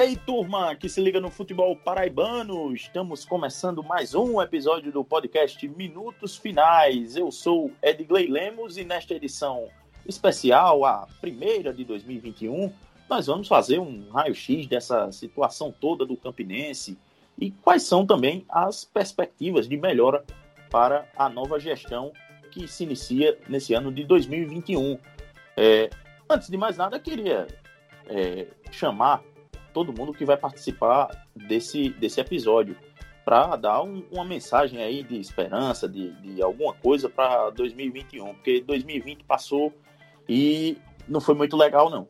aí, turma que se liga no futebol paraibano, estamos começando mais um episódio do podcast Minutos Finais. Eu sou Edgley Lemos e nesta edição especial, a primeira de 2021, nós vamos fazer um raio-x dessa situação toda do Campinense e quais são também as perspectivas de melhora para a nova gestão que se inicia nesse ano de 2021. É, antes de mais nada, queria é, chamar todo mundo que vai participar desse, desse episódio para dar um, uma mensagem aí de esperança, de, de alguma coisa para 2021, porque 2020 passou e não foi muito legal, não.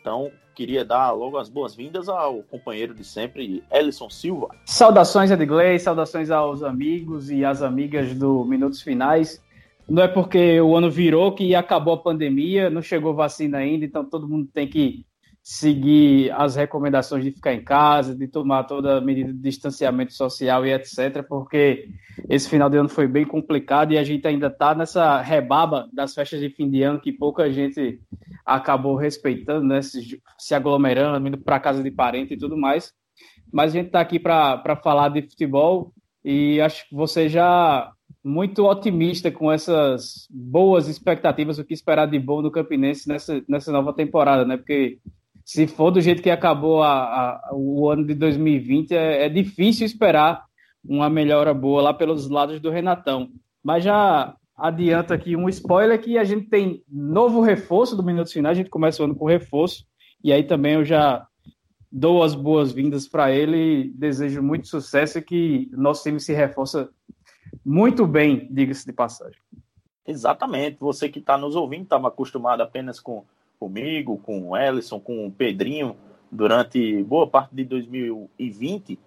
Então, queria dar logo as boas-vindas ao companheiro de sempre, Ellison Silva. Saudações, Edgley, saudações aos amigos e às amigas do Minutos Finais. Não é porque o ano virou que acabou a pandemia, não chegou vacina ainda, então todo mundo tem que seguir as recomendações de ficar em casa, de tomar toda a medida de distanciamento social e etc., porque esse final de ano foi bem complicado e a gente ainda está nessa rebaba das festas de fim de ano que pouca gente acabou respeitando, né, se, se aglomerando, indo para casa de parente e tudo mais. Mas a gente está aqui para falar de futebol e acho que você já muito otimista com essas boas expectativas, o que esperar de bom no Campinense nessa, nessa nova temporada, né? Porque se for do jeito que acabou a, a, o ano de 2020, é, é, difícil esperar uma melhora boa lá pelos lados do Renatão. Mas já adianta aqui um spoiler que a gente tem novo reforço do Minutos Finais, a gente começa o ano com reforço, e aí também eu já dou as boas-vindas para ele, desejo muito sucesso e que nosso time se reforça muito bem, diga-se de passagem. Exatamente, você que está nos ouvindo estava acostumado apenas com comigo, com o Ellison, com o Pedrinho, durante boa parte de 2020.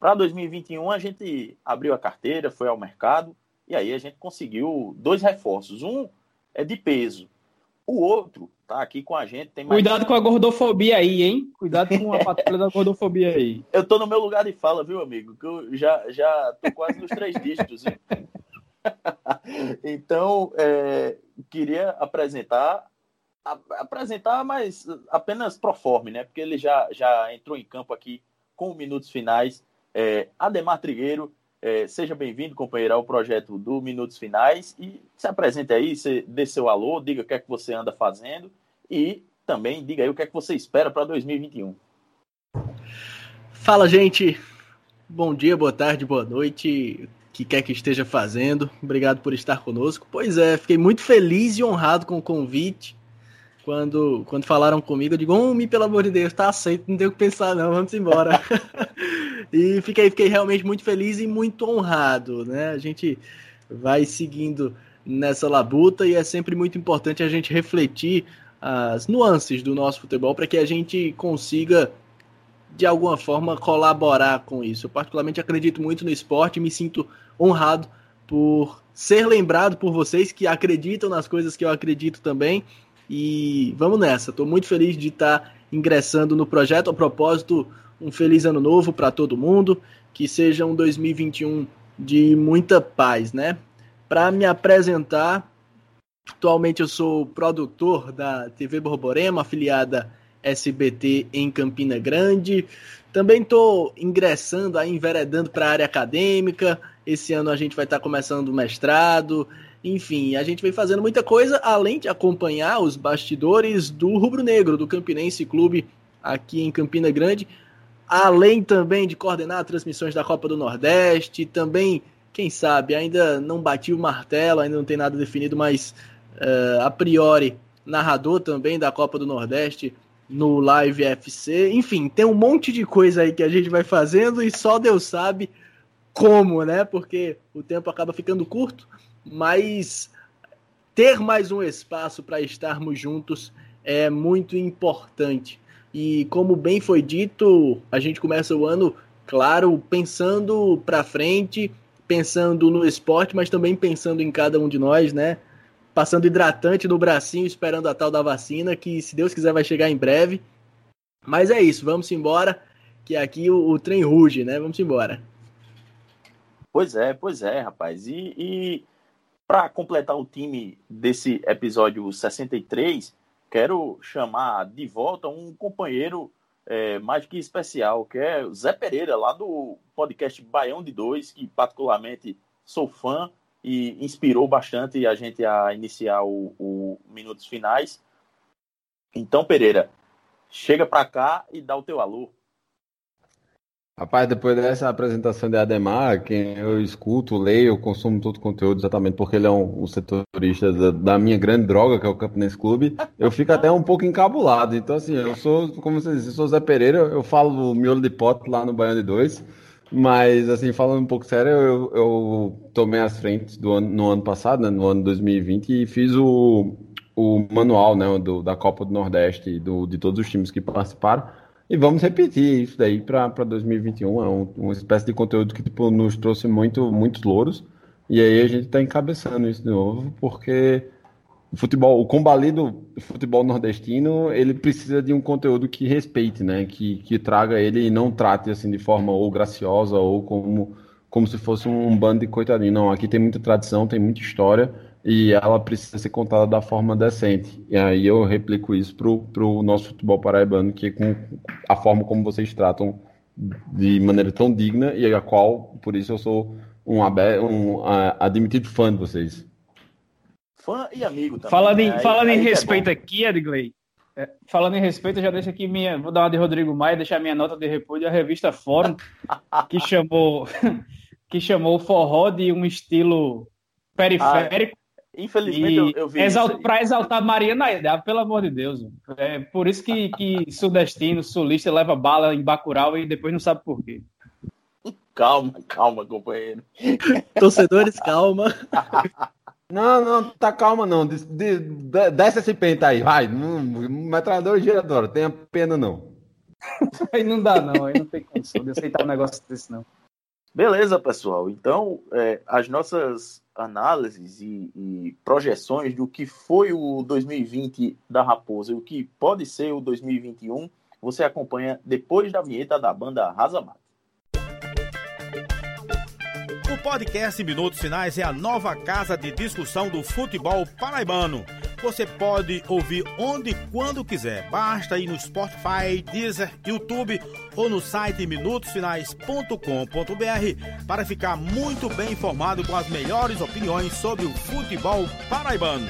Para 2021, a gente abriu a carteira, foi ao mercado, e aí a gente conseguiu dois reforços. Um é de peso, o outro tá aqui com a gente. Tem mais... Cuidado com a gordofobia aí, hein? Cuidado com a patrulha da gordofobia aí. Eu tô no meu lugar de fala, viu, amigo? Que eu já, já tô quase nos três dígitos. então, é, queria apresentar apresentar, mas apenas pro forma, né? Porque ele já, já entrou em campo aqui com minutos finais. É, Ademar Trigueiro, é, seja bem-vindo, companheiro, ao projeto do Minutos Finais e se apresente aí, você dê seu alô, diga o que é que você anda fazendo e também diga aí o que é que você espera para 2021. Fala, gente. Bom dia, boa tarde, boa noite, que quer que esteja fazendo. Obrigado por estar conosco. Pois é, fiquei muito feliz e honrado com o convite quando, quando falaram comigo, eu digo, homem, pelo amor de Deus, tá aceito, não tem o que pensar não, vamos embora. e fiquei, fiquei realmente muito feliz e muito honrado, né? A gente vai seguindo nessa labuta e é sempre muito importante a gente refletir as nuances do nosso futebol para que a gente consiga de alguma forma colaborar com isso. Eu particularmente acredito muito no esporte e me sinto honrado por ser lembrado por vocês que acreditam nas coisas que eu acredito também e vamos nessa. Estou muito feliz de estar tá ingressando no projeto. A propósito, um feliz ano novo para todo mundo. Que seja um 2021 de muita paz, né? Para me apresentar, atualmente eu sou produtor da TV Borborema, afiliada SBT em Campina Grande. Também estou ingressando, aí, enveredando para a área acadêmica. Esse ano a gente vai estar tá começando o mestrado. Enfim, a gente vem fazendo muita coisa, além de acompanhar os bastidores do Rubro Negro, do Campinense Clube aqui em Campina Grande, além também de coordenar transmissões da Copa do Nordeste, também, quem sabe, ainda não bati o martelo, ainda não tem nada definido, mas uh, a priori, narrador também da Copa do Nordeste no Live FC. Enfim, tem um monte de coisa aí que a gente vai fazendo e só Deus sabe como, né? Porque o tempo acaba ficando curto mas ter mais um espaço para estarmos juntos é muito importante. E como bem foi dito, a gente começa o ano, claro, pensando para frente, pensando no esporte, mas também pensando em cada um de nós, né? Passando hidratante no bracinho, esperando a tal da vacina, que se Deus quiser vai chegar em breve. Mas é isso, vamos embora, que aqui o, o trem ruge, né? Vamos embora. Pois é, pois é, rapaz. E, e para completar o time desse episódio 63, quero chamar de volta um companheiro é, mais que especial, que é o Zé Pereira, lá do podcast Baião de Dois, que particularmente sou fã e inspirou bastante a gente a iniciar o, o Minutos Finais. Então, Pereira, chega para cá e dá o teu alô. Rapaz, depois dessa apresentação de Ademar, quem eu escuto, leio, consumo todo o conteúdo exatamente porque ele é um, um setorista da, da, minha grande droga, que é o Campinense Clube, eu fico até um pouco encabulado. Então, assim, eu sou, como você disse, eu sou Zé Pereira, eu falo miolo de pote lá no Baiano de Dois, mas, assim, falando um pouco sério, eu, eu tomei as frentes do ano, no ano passado, né, no ano 2020, e fiz o, o manual né, do, da Copa do Nordeste, do, de todos os times que participaram. E vamos repetir isso daí para 2021. É um, uma espécie de conteúdo que tipo, nos trouxe muito, muitos louros. E aí a gente está encabeçando isso de novo, porque o futebol, o combalido futebol nordestino, ele precisa de um conteúdo que respeite, né? Que, que traga ele e não trate assim de forma ou graciosa ou como, como se fosse um bando de coitadinho. Não, aqui tem muita tradição, tem muita história e ela precisa ser contada da forma decente. E aí eu replico isso pro, pro nosso futebol paraibano, que é com a forma como vocês tratam de maneira tão digna e a qual, por isso eu sou um, um uh, admitido fã de vocês. Fã e amigo também. Falando em, né? falando aí, em aí é respeito é aqui, Edgley, é, falando em respeito, eu já deixo aqui minha. Vou dar uma de Rodrigo Maia, deixar minha nota de repúdio à revista Fórum, que chamou, que chamou o forró de um estilo periférico Infelizmente, eu, eu, vi. Exalt, para exaltar Maria Naidá, pelo amor de Deus. É por isso que, que sudestino, sulista, leva bala em Bacurau e depois não sabe por quê. Calma, calma, companheiro. Torcedores, calma. Não, não, tá calma não. De, de, de, desce esse pente aí, vai. Metralhador girador, tenha pena não. aí não dá não, aí não tem condição de aceitar um negócio desse não. Beleza, pessoal. Então, é, as nossas análises e, e, projeções do que foi o 2020 da Raposa e o que pode ser o 2021, você acompanha depois da vinheta da banda Razamata. O podcast Minutos Finais é a nova casa de discussão do futebol paraibano você pode ouvir onde e quando quiser. Basta ir no Spotify, Deezer, YouTube ou no site minutosfinais.com.br para ficar muito bem informado com as melhores opiniões sobre o futebol paraibano.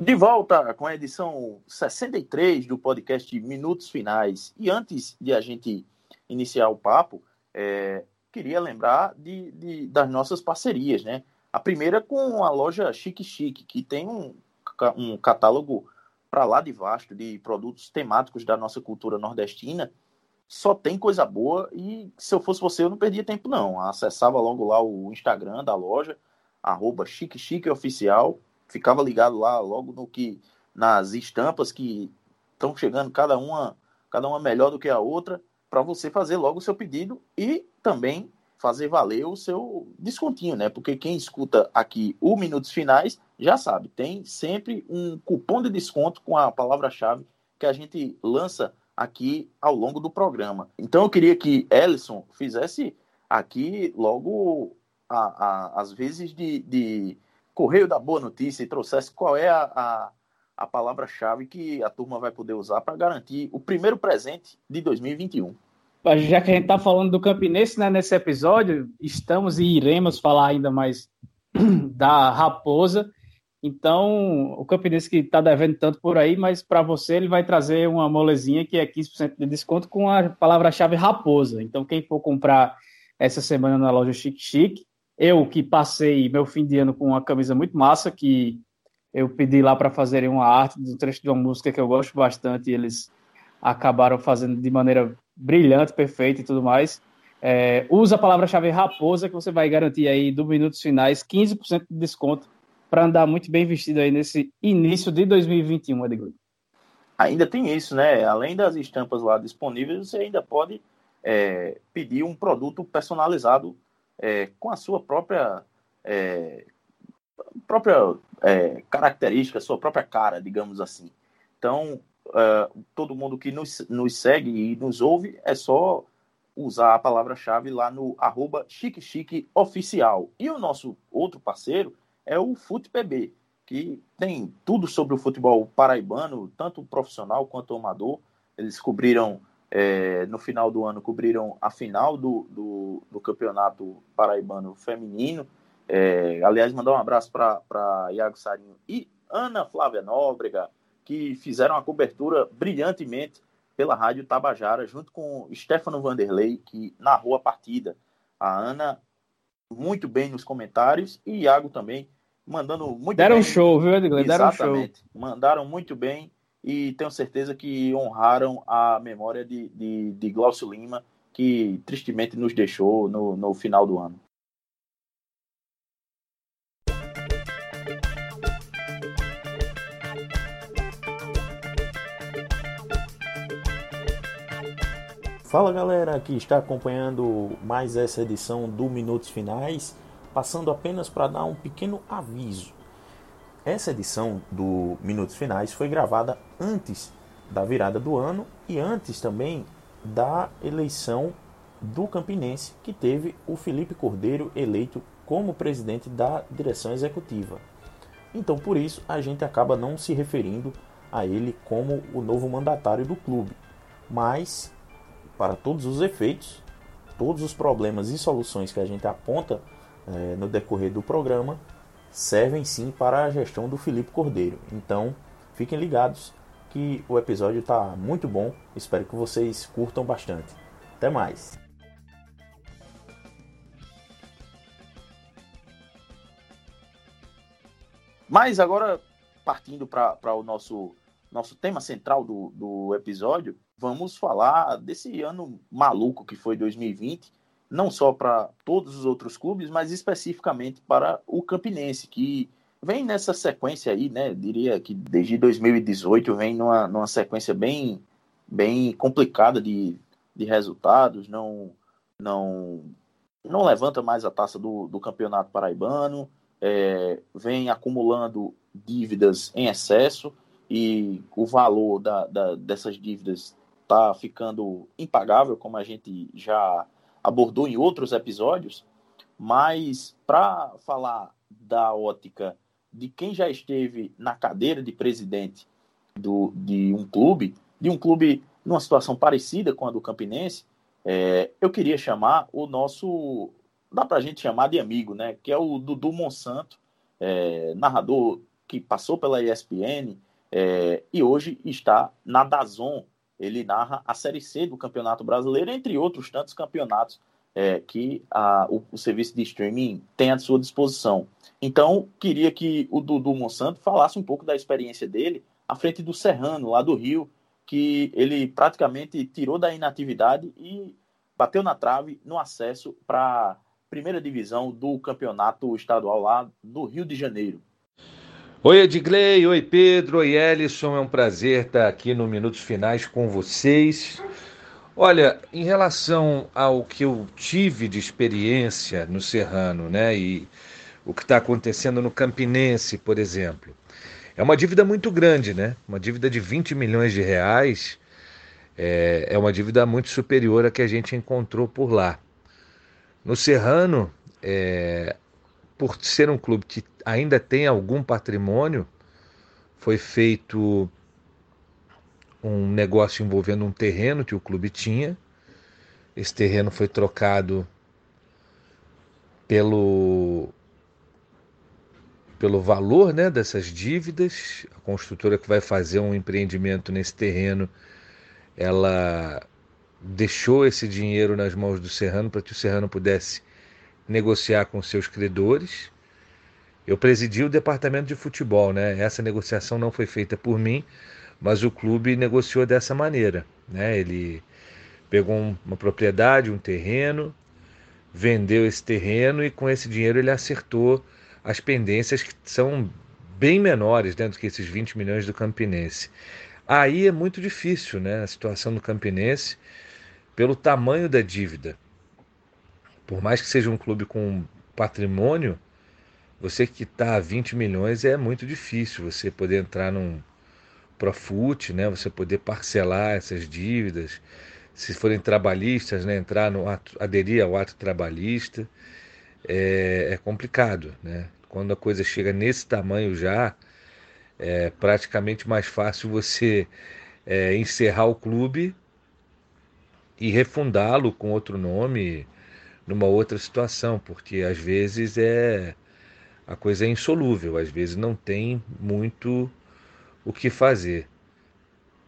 De volta com a edição 63 do podcast Minutos Finais. E antes de a gente iniciar o papo, é, queria lembrar de, de, das nossas parcerias, né? A primeira com a loja Chique Chique, que tem um, um catálogo para lá de vasto de produtos temáticos da nossa cultura nordestina. Só tem coisa boa e se eu fosse você eu não perdia tempo não. Acessava logo lá o Instagram da loja, arroba Chique Chique Oficial, ficava ligado lá logo no que nas estampas que estão chegando cada uma cada uma melhor do que a outra para você fazer logo o seu pedido e também fazer valer o seu descontinho, né? Porque quem escuta aqui o Minutos Finais já sabe, tem sempre um cupom de desconto com a palavra-chave que a gente lança aqui ao longo do programa. Então eu queria que Ellison fizesse aqui logo a, as vezes de, de, correio da boa notícia e trouxesse qual é a, a, a palavra-chave que a turma vai poder usar para garantir o primeiro presente de 2021 já que a gente está falando do Campinense né, nesse episódio, estamos e iremos falar ainda mais da Raposa. Então, o Campinense que está devendo tanto por aí, mas para você ele vai trazer uma molezinha que é 15% de desconto com a palavra-chave Raposa. Então, quem for comprar essa semana na loja Chique Chique, eu que passei meu fim de ano com uma camisa muito massa, que eu pedi lá para fazerem uma arte do trecho de uma música que eu gosto bastante, e eles acabaram fazendo de maneira brilhante, perfeita e tudo mais. É, usa a palavra-chave raposa que você vai garantir aí do minutos finais 15% de desconto para andar muito bem vestido aí nesse início de 2021, Edgley. Ainda tem isso, né? Além das estampas lá disponíveis, você ainda pode é, pedir um produto personalizado é, com a sua própria é, própria é, característica, sua própria cara, digamos assim. Então, uh, todo mundo que nos, nos segue e nos ouve, é só usar a palavra-chave lá no arroba chique chique oficial. E o nosso outro parceiro é o FutePB, que tem tudo sobre o futebol paraibano, tanto profissional quanto amador. Eles cobriram, é, no final do ano, cobriram a final do, do, do campeonato paraibano feminino. É, aliás, mandar um abraço para Iago Sarinho e Ana Flávia Nóbrega, que fizeram a cobertura brilhantemente pela Rádio Tabajara, junto com Stefano Vanderlei, que narrou a partida. A Ana, muito bem nos comentários, e Iago também, mandando muito Deram bem. um show, viu, Edgley? Deram um show. Exatamente. Mandaram muito bem e tenho certeza que honraram a memória de, de, de Glaucio Lima, que tristemente nos deixou no, no final do ano. Fala galera que está acompanhando mais essa edição do Minutos Finais, passando apenas para dar um pequeno aviso. Essa edição do Minutos Finais foi gravada antes da virada do ano e antes também da eleição do Campinense, que teve o Felipe Cordeiro eleito como presidente da direção executiva. Então, por isso, a gente acaba não se referindo a ele como o novo mandatário do clube, mas para todos os efeitos, todos os problemas e soluções que a gente aponta é, no decorrer do programa servem sim para a gestão do Felipe Cordeiro. Então, fiquem ligados que o episódio está muito bom. Espero que vocês curtam bastante. Até mais! Mas agora, partindo para o nosso, nosso tema central do, do episódio, vamos falar desse ano maluco que foi 2020, não só para todos os outros clubes, mas especificamente para o Campinense, que vem nessa sequência aí, né? Diria que desde 2018 vem numa, numa sequência bem, bem complicada de, de resultados, não, não, não levanta mais a taça do, do campeonato paraibano, é, vem acumulando dívidas em excesso e o valor da, da, dessas dívidas está ficando impagável, como a gente já abordou em outros episódios. Mas para falar da ótica de quem já esteve na cadeira de presidente do, de um clube, de um clube numa situação parecida com a do Campinense, é, eu queria chamar o nosso, dá para a gente chamar de amigo, né? Que é o Dudu Monsanto, é, narrador que passou pela ESPN é, e hoje está na Dazon, ele narra a Série C do Campeonato Brasileiro, entre outros tantos campeonatos é, que a, o, o, serviço de streaming tem à sua disposição. Então, queria que o Dudu Monsanto falasse um pouco da experiência dele à frente do Serrano, lá do Rio, que ele praticamente tirou da inatividade e bateu na trave no acesso para a primeira divisão do campeonato estadual lá do Rio de Janeiro. Oi, Edgley, oi, Pedro, oi, Ellison. É um prazer estar aqui no Minutos Finais com vocês. Olha, em relação ao que eu tive de experiência no Serrano, né, e o que está acontecendo no Campinense, por exemplo, é uma dívida muito grande, né? Uma dívida de 20 milhões de reais é, é uma dívida muito superior à que a gente encontrou por lá. No Serrano, é, por ser um clube que ainda tem algum patrimônio, foi feito um negócio envolvendo um terreno que o clube tinha. Esse terreno foi trocado pelo pelo valor né, dessas dívidas. A construtora que vai fazer um empreendimento nesse terreno, ela deixou esse dinheiro nas mãos do Serrano para que o Serrano pudesse negociar com seus credores. Eu presidi o departamento de futebol, né? Essa negociação não foi feita por mim, mas o clube negociou dessa maneira, né? Ele pegou uma propriedade, um terreno, vendeu esse terreno e com esse dinheiro ele acertou as pendências que são bem menores né, do que esses 20 milhões do Campinense. Aí é muito difícil né, a situação do Campinense pelo tamanho da dívida por mais que seja um clube com patrimônio, você está a 20 milhões é muito difícil você poder entrar num Profut, né? Você poder parcelar essas dívidas, se forem trabalhistas, né? Entrar no ato, aderir ao ato trabalhista é, é complicado, né? Quando a coisa chega nesse tamanho já, é praticamente mais fácil você é, encerrar o clube e refundá-lo com outro nome numa outra situação, porque às vezes é a coisa é insolúvel, às vezes não tem muito o que fazer.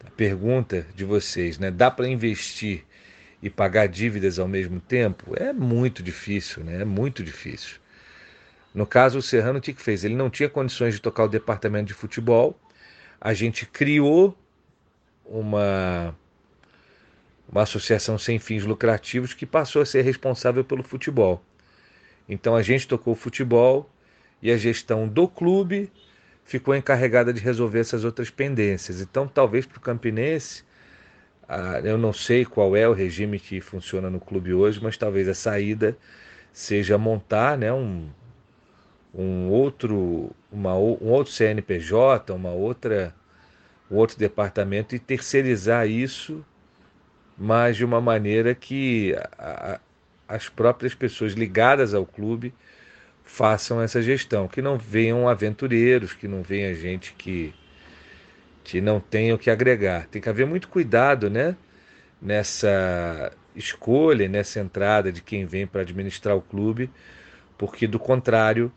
A pergunta de vocês, né? Dá para investir e pagar dívidas ao mesmo tempo? É muito difícil, né? É muito difícil. No caso, o Serrano, o que fez? Ele não tinha condições de tocar o departamento de futebol. A gente criou uma, uma associação sem fins lucrativos que passou a ser responsável pelo futebol. Então a gente tocou o futebol e a gestão do clube ficou encarregada de resolver essas outras pendências. Então, talvez para o Campinense, eu não sei qual é o regime que funciona no clube hoje, mas talvez a saída seja montar né, um, um outro, uma, um outro CNPJ, uma outra, um outro departamento e terceirizar isso, mas de uma maneira que a, a, as próprias pessoas ligadas ao clube façam essa gestão, que não venham aventureiros, que não venha gente que, que não tenha o que agregar. Tem que haver muito cuidado né, nessa escolha, nessa entrada de quem vem para administrar o clube, porque do contrário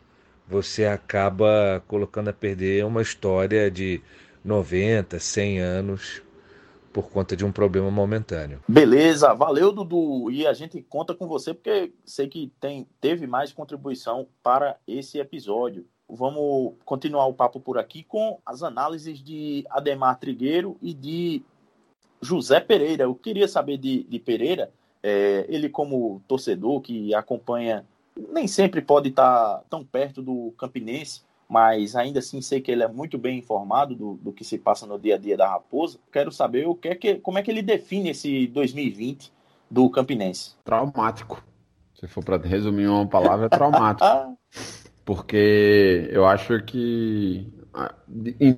você acaba colocando a perder uma história de 90, 100 anos por conta de um problema momentâneo. Beleza, valeu Dudu. E a gente conta com você porque sei que tem, teve mais contribuição para esse episódio. Vamos continuar o papo por aqui com as análises de Ademar Trigueiro e de José Pereira. Eu queria saber de, de Pereira, é, ele como torcedor que acompanha nem sempre pode estar tão perto do Campinense, mas ainda assim sei que ele é muito bem informado do, do que se passa no dia a dia da Raposa. Quero saber o que é que, como é que ele define esse 2020 do Campinense. Traumático. Se for para resumir uma palavra, é traumático. Porque eu acho que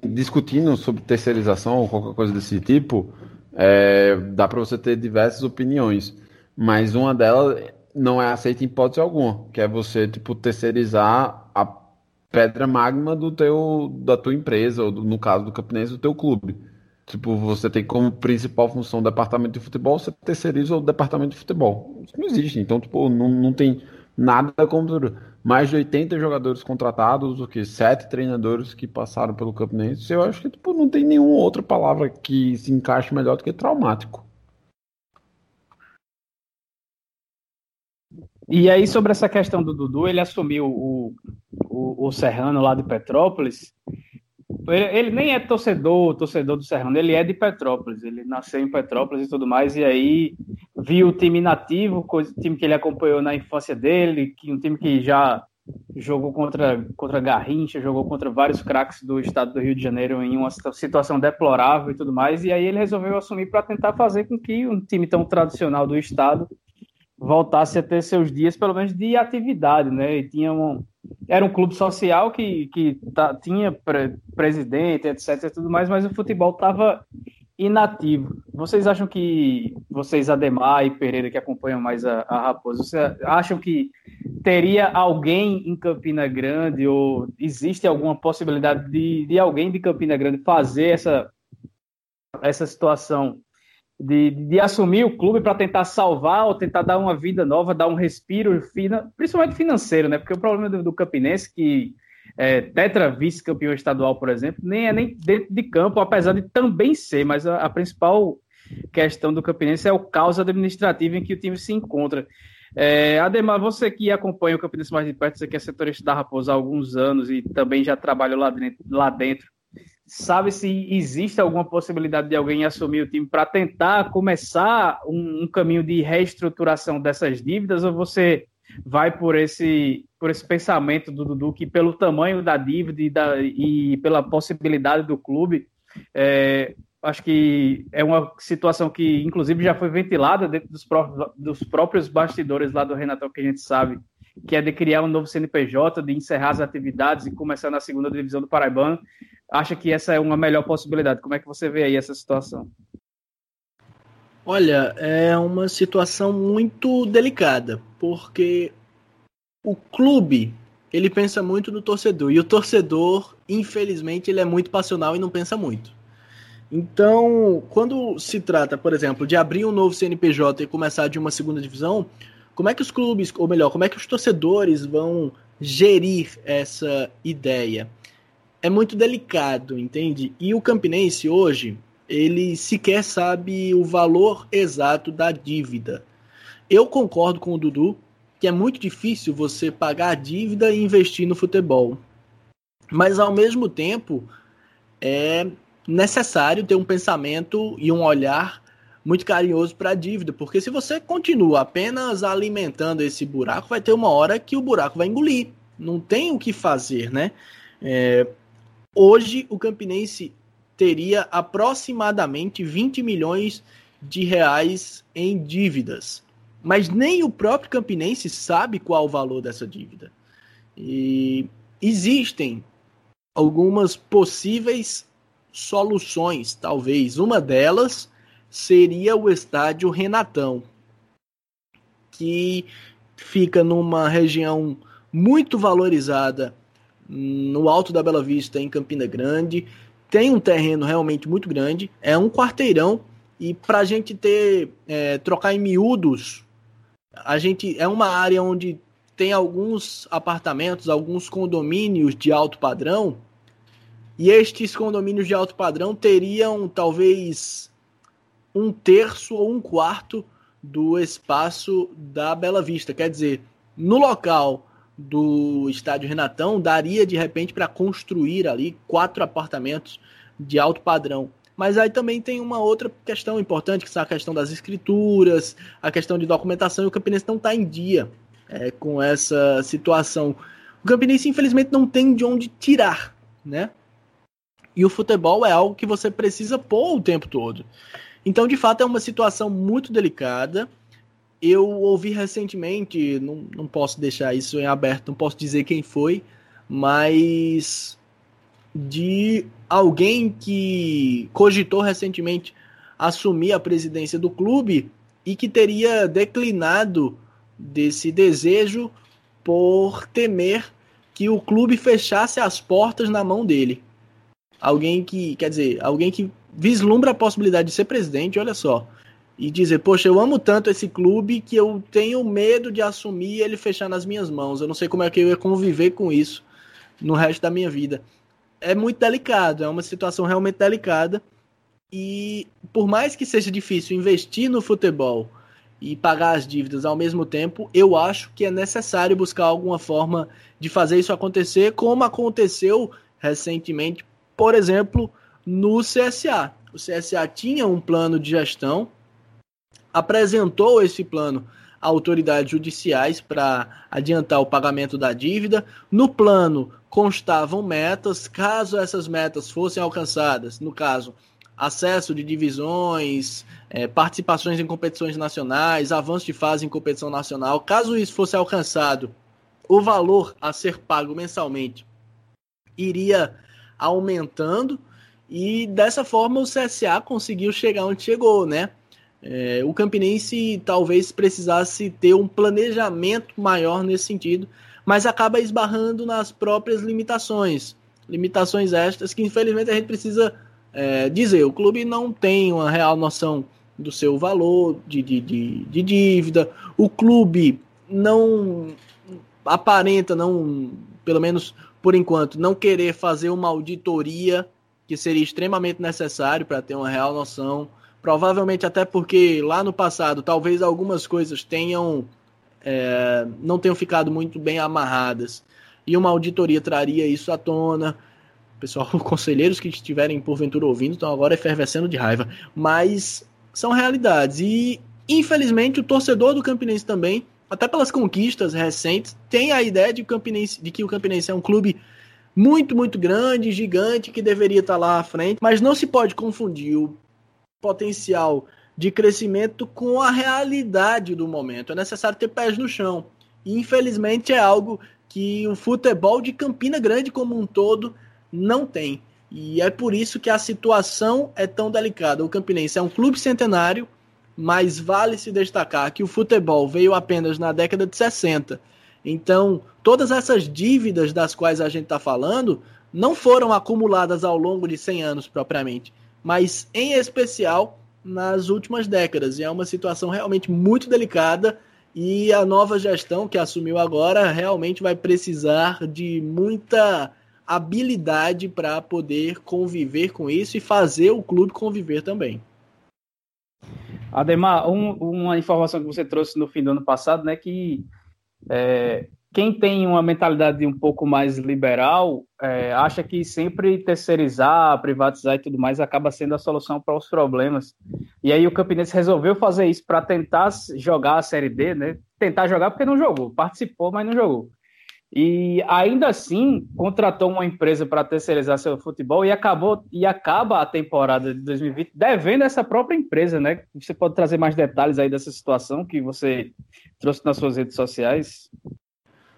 discutindo sobre terceirização ou qualquer coisa desse tipo, é, dá para você ter diversas opiniões, mas uma delas não é aceita em hipótese alguma, que é você tipo terceirizar pedra magma do teu da tua empresa ou do, no caso do Campinense do teu clube. Tipo, você tem como principal função o departamento de futebol, você terceiriza o departamento de futebol. Isso não existe. Então, tipo, não, não tem nada como mais de 80 jogadores contratados, o que sete treinadores que passaram pelo Campinense. Eu acho que tipo, não tem nenhuma outra palavra que se encaixe melhor do que traumático. E aí, sobre essa questão do Dudu, ele assumiu o, o, o Serrano lá de Petrópolis. Ele, ele, nem é torcedor, torcedor do Serrano, ele é de Petrópolis. Ele nasceu em Petrópolis e tudo mais. E aí viu o time nativo, o time que ele acompanhou na infância dele, que um time que já jogou contra, contra Garrincha, jogou contra vários craques do estado do Rio de Janeiro em uma situação deplorável e tudo mais. E aí ele resolveu assumir para tentar fazer com que um time tão tradicional do estado voltasse a ter seus dias, pelo menos, de atividade, né? E tinha um, era um clube social que, que tá, tinha pre, presidente, etc. e tudo mais, mas o futebol estava inativo. Vocês acham que, vocês, Ademar e Pereira, que acompanham mais a, a Raposa, vocês acham que teria alguém em Campina Grande, ou existe alguma possibilidade de, de alguém de Campina Grande fazer essa, essa situação de, de assumir o clube para tentar salvar ou tentar dar uma vida nova, dar um respiro, principalmente financeiro, né? Porque o problema do, do Campinense, que é, tetra vice-campeão estadual, por exemplo, nem é nem dentro de campo, apesar de também ser, mas a, a principal questão do Campinense é o caos administrativo em que o time se encontra. É, Ademar, você que acompanha o Campinense mais de perto, você que é setorista da Raposa há alguns anos e também já trabalhou lá dentro, lá dentro sabe se existe alguma possibilidade de alguém assumir o time para tentar começar um, um, caminho de reestruturação dessas dívidas ou você vai por esse por esse pensamento do Dudu que pelo tamanho da dívida e, da, e pela possibilidade do clube é, acho que é uma situação que inclusive já foi ventilada dentro dos, dos próprios bastidores lá do Renatão que a gente sabe que é de criar um novo CNPJ, de encerrar as atividades e começar na segunda divisão do Paraibano. Acha que essa é uma melhor possibilidade? Como é que você vê aí essa situação? Olha, é uma situação muito delicada, porque o clube ele pensa muito no torcedor. E o torcedor, infelizmente, ele é muito passional e não pensa muito. Então, quando se trata, por exemplo, de abrir um novo CNPJ e começar de uma segunda divisão, como é que os clubes, ou melhor, como é que os torcedores vão gerir essa ideia? É muito delicado, entende? E o Campinense hoje, ele sequer sabe o valor exato da dívida. Eu concordo com o Dudu que é muito difícil você pagar a dívida e investir no futebol. Mas ao mesmo tempo é necessário ter um pensamento e um olhar muito carinhoso para a dívida, porque se você continua apenas alimentando esse buraco, vai ter uma hora que o buraco vai engolir. Não tem o que fazer, né? É, hoje o Campinense teria aproximadamente 20 milhões de reais em dívidas mas nem o próprio Campinense sabe qual o valor dessa dívida. E existem algumas possíveis soluções, talvez. Uma delas seria o estádio Renatão, que fica numa região muito valorizada no alto da Bela Vista, em Campina Grande. Tem um terreno realmente muito grande, é um quarteirão. E para a gente ter, é, trocar em miúdos a gente é uma área onde tem alguns apartamentos, alguns condomínios de alto padrão, e estes condomínios de alto padrão teriam talvez um terço ou um quarto do espaço da Bela Vista. Quer dizer, no local do estádio Renatão, daria de repente para construir ali quatro apartamentos de alto padrão. Mas aí também tem uma outra questão importante, que é a questão das escrituras, a questão de documentação, e o Campinense não está em dia é, com essa situação. O Campinense, infelizmente, não tem de onde tirar, né? E o futebol é algo que você precisa pôr o tempo todo. Então, de fato, é uma situação muito delicada. Eu ouvi recentemente, não, não posso deixar isso em aberto, não posso dizer quem foi, mas de alguém que cogitou recentemente assumir a presidência do clube e que teria declinado desse desejo por temer que o clube fechasse as portas na mão dele. Alguém que, quer dizer, alguém que vislumbra a possibilidade de ser presidente, olha só, e dizer, poxa, eu amo tanto esse clube que eu tenho medo de assumir ele fechar nas minhas mãos. Eu não sei como é que eu ia conviver com isso no resto da minha vida é muito delicado, é uma situação realmente delicada. E por mais que seja difícil investir no futebol e pagar as dívidas ao mesmo tempo, eu acho que é necessário buscar alguma forma de fazer isso acontecer, como aconteceu recentemente, por exemplo, no CSA. O CSA tinha um plano de gestão, apresentou esse plano a autoridades judiciais para adiantar o pagamento da dívida. No plano constavam metas, caso essas metas fossem alcançadas, no caso, acesso de divisões, é, participações em competições nacionais, avanço de fase em competição nacional, caso isso fosse alcançado, o valor a ser pago mensalmente iria aumentando e dessa forma o CSA conseguiu chegar onde chegou, né? É, o Campinense talvez precisasse ter um planejamento maior nesse sentido, mas acaba esbarrando nas próprias limitações. Limitações estas que, infelizmente, a gente precisa é, dizer. O clube não tem uma real noção do seu valor de, de, de, de dívida. O clube não aparenta, não, pelo menos por enquanto, não querer fazer uma auditoria que seria extremamente necessário para ter uma real noção. Provavelmente até porque lá no passado talvez algumas coisas tenham é, não tenham ficado muito bem amarradas. E uma auditoria traria isso à tona. Pessoal, conselheiros que estiverem porventura ouvindo estão agora efervescendo de raiva. Mas são realidades. E, infelizmente, o torcedor do Campinense também, até pelas conquistas recentes, tem a ideia de, Campinense, de que o Campinense é um clube muito, muito grande, gigante, que deveria estar lá à frente. Mas não se pode confundir o potencial de crescimento com a realidade do momento. É necessário ter pés no chão. E infelizmente é algo que o futebol de Campina Grande como um todo não tem. E é por isso que a situação é tão delicada. O Campinense é um clube centenário, mas vale se destacar que o futebol veio apenas na década de 60 Então, todas essas dívidas das quais a gente está falando não foram acumuladas ao longo de 100 anos propriamente, mas em especial nas últimas décadas. E é uma situação realmente muito delicada e a nova gestão que assumiu agora realmente vai precisar de muita habilidade para poder conviver com isso e fazer o clube conviver também. Ademar, um, uma informação que você trouxe no fim do ano passado, né, que é, quem tem uma mentalidade um pouco mais liberal é, acha que sempre terceirizar, privatizar e tudo mais acaba sendo a solução para os problemas. E aí o Campinense resolveu fazer isso para tentar jogar a Série D, né? Tentar jogar porque não jogou, participou, mas não jogou. E ainda assim contratou uma empresa para terceirizar seu futebol e acabou e acaba a temporada de 2020 devendo essa própria empresa, né? Você pode trazer mais detalhes aí dessa situação que você trouxe nas suas redes sociais?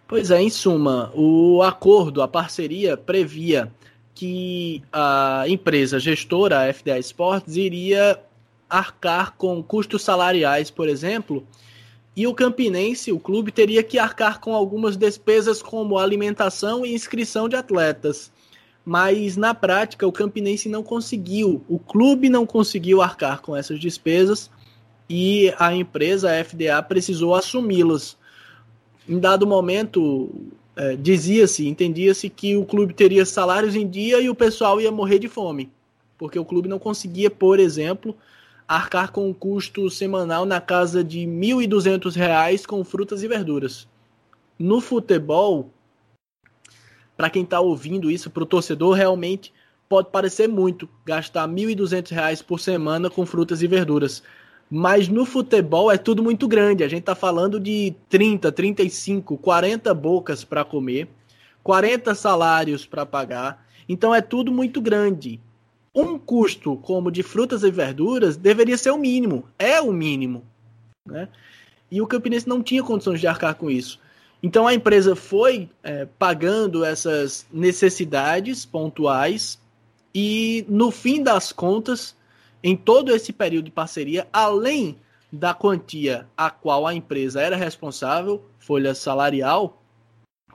Pois é, em suma, o acordo, a parceria previa que a empresa gestora, a FDA Sports, iria arcar com custos salariais, por exemplo, e o Campinense, o clube, teria que arcar com algumas despesas como alimentação e inscrição de atletas. Mas na prática, o Campinense não conseguiu, o clube não conseguiu arcar com essas despesas e a empresa, a FDA, precisou assumi-las em dado momento, é, dizia-se, entendia-se que o clube teria salários em dia e o pessoal ia morrer de fome, porque o clube não conseguia, por exemplo, arcar com um custo semanal na casa de R$ 1.200 com frutas e verduras. No futebol, para quem está ouvindo isso, para o torcedor, realmente pode parecer muito gastar R$ 1.200 por semana com frutas e verduras. Mas no futebol é tudo muito grande. A gente tá falando de 30, 35, 40 bocas para comer, 40 salários para pagar. Então é tudo muito grande. Um custo como de frutas e verduras deveria ser o mínimo. É o mínimo. Né? E o Campinense não tinha condições de arcar com isso. Então a empresa foi é, pagando essas necessidades pontuais e no fim das contas em todo esse período de parceria, além da quantia a qual a empresa era responsável, folha salarial,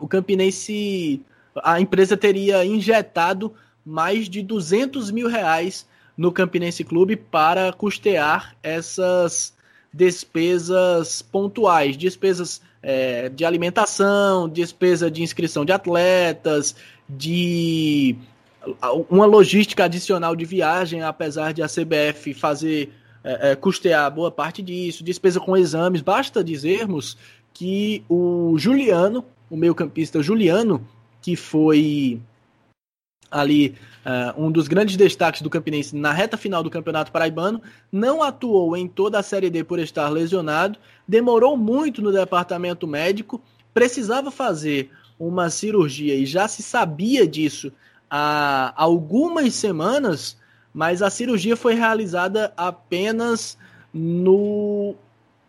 o Campinense, a empresa teria injetado mais de 200 mil reais no Campinense Clube para custear essas despesas pontuais, despesas é, de alimentação, despesa de inscrição de atletas, de uma logística adicional de viagem, apesar de a CBF fazer é, é, custear boa parte disso, despesa com exames. Basta dizermos que o Juliano, o meio-campista Juliano, que foi ali uh, um dos grandes destaques do Campinense na reta final do Campeonato Paraibano, não atuou em toda a Série D por estar lesionado, demorou muito no departamento médico, precisava fazer uma cirurgia e já se sabia disso há algumas semanas, mas a cirurgia foi realizada apenas no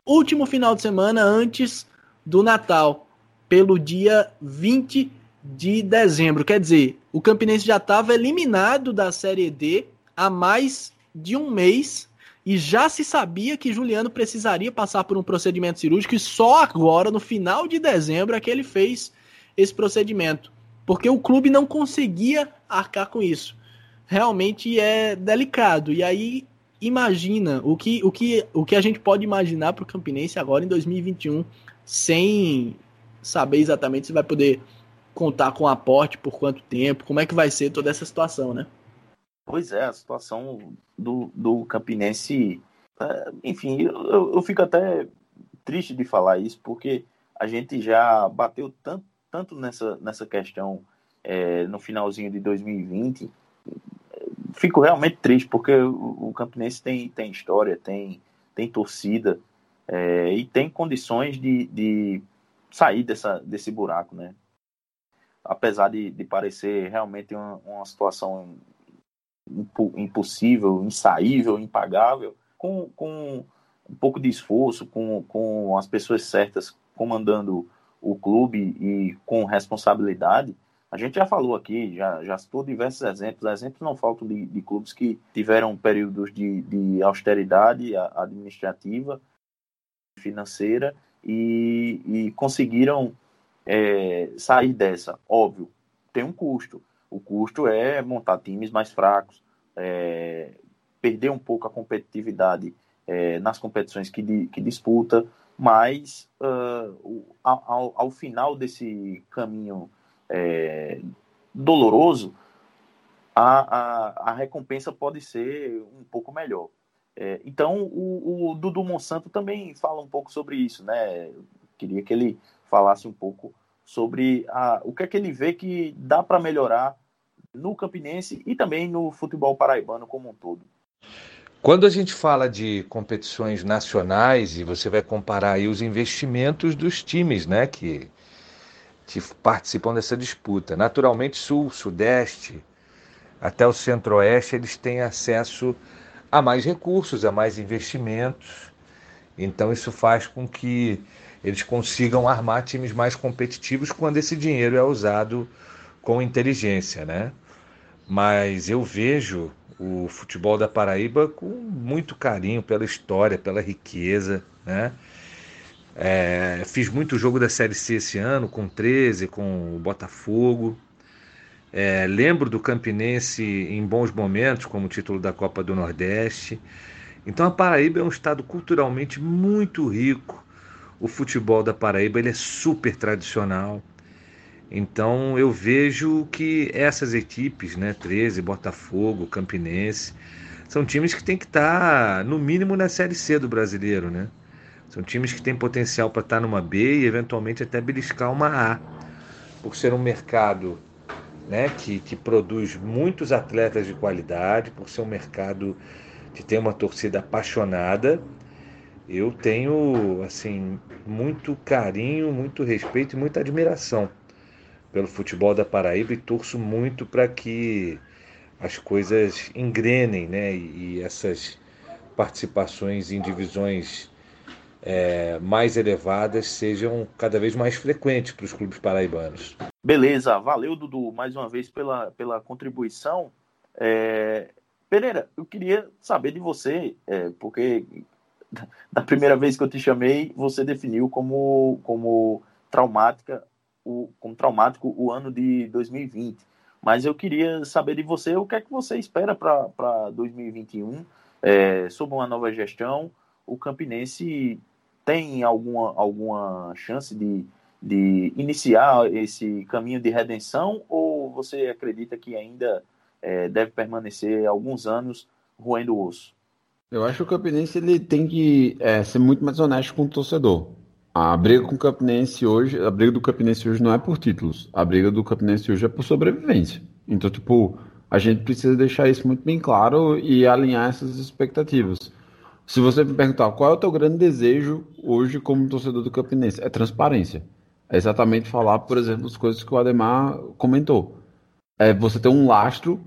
último final de semana antes do Natal, pelo dia 20 de dezembro. Quer dizer, o Campinense já estava eliminado da Série D há mais de um mês e já se sabia que Juliano precisaria passar por um procedimento cirúrgico e só agora, no final de dezembro, é que ele fez esse procedimento porque o clube não conseguia arcar com isso. Realmente é delicado. E aí imagina o que, o que, o que a gente pode imaginar para o Campinense agora em 2021, sem saber exatamente se vai poder contar com aporte por quanto tempo, como é que vai ser toda essa situação, né? Pois é, a situação do, do Campinense. É, enfim, eu, eu fico até triste de falar isso, porque a gente já bateu tanto tanto nessa, nessa questão é, no finalzinho de 2020, fico realmente triste, porque o, o Campinense tem, tem história, tem, tem torcida é, e tem condições de, de sair dessa, desse buraco, né? Apesar de, de parecer realmente uma, uma situação impossível, insaível, impagável, com, com um pouco de esforço, com, com as pessoas certas comandando o clube e com responsabilidade, a gente já falou aqui, já, já citou diversos exemplos, exemplos não faltam de, de clubes que tiveram períodos de, de austeridade administrativa, financeira e, e conseguiram é, sair dessa? Óbvio, tem um custo. O custo é montar times mais fracos, é, perder um pouco a competitividade é, nas competições que, que disputa, mas uh, ao, ao, final desse caminho é, doloroso, a, a, a, recompensa pode ser um pouco melhor. É, então, o, o, Dudu Monsanto também fala um pouco sobre isso, né? queria que ele falasse um pouco sobre a, o que é que ele vê que dá para melhorar no Campinense e também no futebol paraibano como um todo. Quando a gente fala de competições nacionais e você vai comparar aí os investimentos dos times, né, que, que participam dessa disputa, naturalmente Sul, Sudeste, até o Centro-Oeste, eles têm acesso a mais recursos, a mais investimentos. Então isso faz com que eles consigam armar times mais competitivos quando esse dinheiro é usado com inteligência, né? Mas eu vejo o futebol da Paraíba com muito carinho pela história, pela riqueza, né? É, fiz muito jogo da Série C esse ano, com 13, com o Botafogo. É, lembro do Campinense em bons momentos, como o título da Copa do Nordeste. Então a Paraíba é um estado culturalmente muito rico. O futebol da Paraíba ele é super tradicional. Então eu vejo que essas equipes, né, 13, Botafogo, Campinense, são times que têm que estar tá, no mínimo na série C do brasileiro, né? São times que têm potencial para estar tá numa B e eventualmente até beliscar uma A, por ser um mercado né, que, que produz muitos atletas de qualidade, por ser um mercado que tem uma torcida apaixonada. Eu tenho assim muito carinho, muito respeito e muita admiração pelo futebol da Paraíba e torço muito para que as coisas engrenem, né? E, essas participações em divisões é, mais elevadas sejam cada vez mais frequentes para os clubes paraibanos. Beleza, valeu Dudu mais uma vez pela, pela contribuição. É... Pereira, eu queria saber de você, é, porque da primeira vez que eu te chamei, você definiu como, como traumática o, como traumático o ano de 2020. Mas eu queria saber de você o que é que você espera para 2021, é, sob uma nova gestão. O Campinense tem alguma, alguma chance de, de iniciar esse caminho de redenção ou você acredita que ainda é, deve permanecer alguns anos roendo o osso? Eu acho que o Campinense ele tem que é, ser muito mais honesto com o torcedor. A briga com o Campinense hoje, a briga do Campinense hoje não é por títulos. A briga do Campinense hoje é por sobrevivência. Então, tipo, a gente precisa deixar isso muito bem claro e alinhar essas expectativas. Se você me perguntar qual é o teu grande desejo hoje como torcedor do Campinense, é transparência. É exatamente falar, por exemplo, as coisas que o Ademar comentou. É você ter um lastro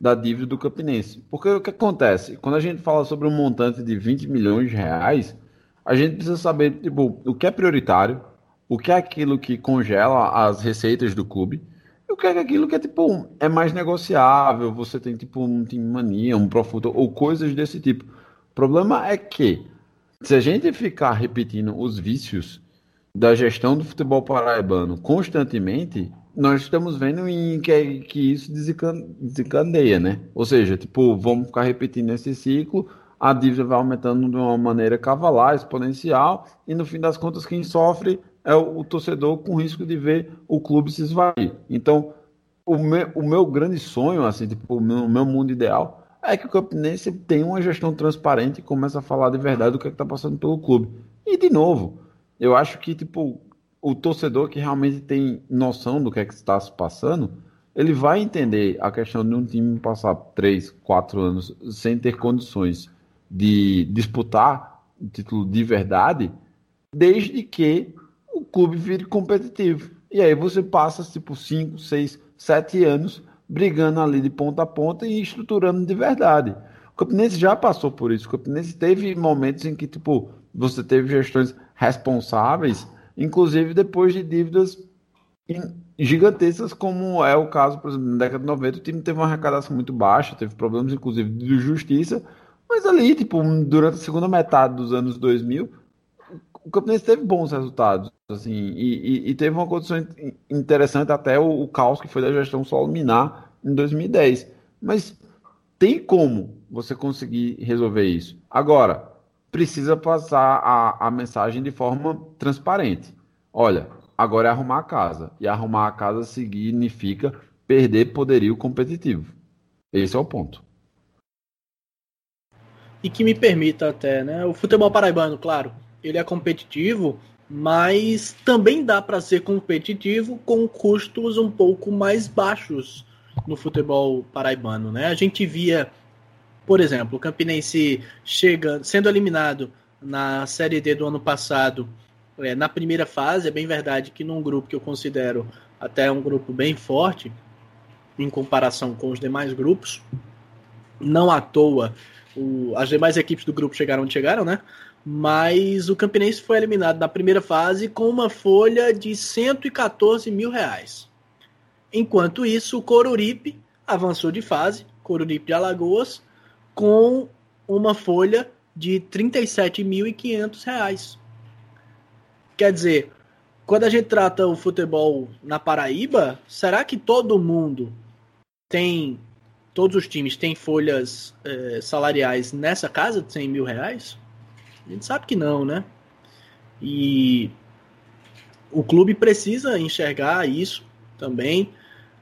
da dívida do Campinense. Porque o que acontece? Quando a gente fala sobre um montante de 20 milhões de reais, a gente precisa saber tipo, o que é prioritário, o que é aquilo que congela as receitas do clube, e o que é aquilo que é tipo é mais negociável, você tem tipo um time mania, um profundo ou coisas desse tipo. O problema é que se a gente ficar repetindo os vícios da gestão do futebol paraibano constantemente, nós estamos vendo em que, que isso desencadeia, né? Ou seja, tipo, vamos ficar repetindo esse ciclo, a dívida vai aumentando de uma maneira cavalar, exponencial, e no fim das contas quem sofre é o, o torcedor com risco de ver o clube se esvair. Então, o meu, o meu grande sonho, assim, tipo, o meu, meu mundo ideal é que o Campinense tenha uma gestão transparente e comece a falar de verdade do que é está passando pelo clube. E, de novo, eu acho que, tipo, o torcedor que realmente tem noção do que é que está se passando, ele vai entender a questão de um time passar três, quatro anos sem ter condições de disputar o título de verdade, desde que o clube vire competitivo. E aí você passa tipo 5, 6, 7 anos brigando ali de ponta a ponta e estruturando de verdade. O Campinense já passou por isso. O Campinense teve momentos em que tipo você teve gestões responsáveis, inclusive depois de dívidas gigantescas, como é o caso, por exemplo, na década de 90, o time teve uma arrecadação muito baixa, teve problemas inclusive de justiça, mas ali, tipo, durante a segunda metade dos anos 2000, o Campinense teve bons resultados, assim, e, e, e teve uma condição interessante até o, o, caos que foi da gestão solo minar em 2010. Mas tem como você conseguir resolver isso. Agora, precisa passar a, a mensagem de forma transparente. Olha, agora é arrumar a casa. E arrumar a casa significa perder poderio competitivo. Esse é o ponto. E que me permita até, né? O futebol paraibano, claro, ele é competitivo, mas também dá para ser competitivo com custos um pouco mais baixos no futebol paraibano, né? A gente via, por exemplo, o Campinense chega sendo eliminado na Série D do ano passado, é, na primeira fase, é bem verdade que num grupo que eu considero até um grupo bem forte em comparação com os demais grupos, não à toa o, as demais equipes do grupo chegaram onde chegaram, né? Mas o Campinense foi eliminado na primeira fase com uma folha de 114 mil reais. Enquanto isso, o Coruripe avançou de fase, Coruripe de Alagoas, com uma folha de 37.500 reais. Quer dizer, quando a gente trata o futebol na Paraíba, será que todo mundo tem todos os times têm folhas é, salariais nessa casa de 100 mil reais? A gente sabe que não, né? E o clube precisa enxergar isso também.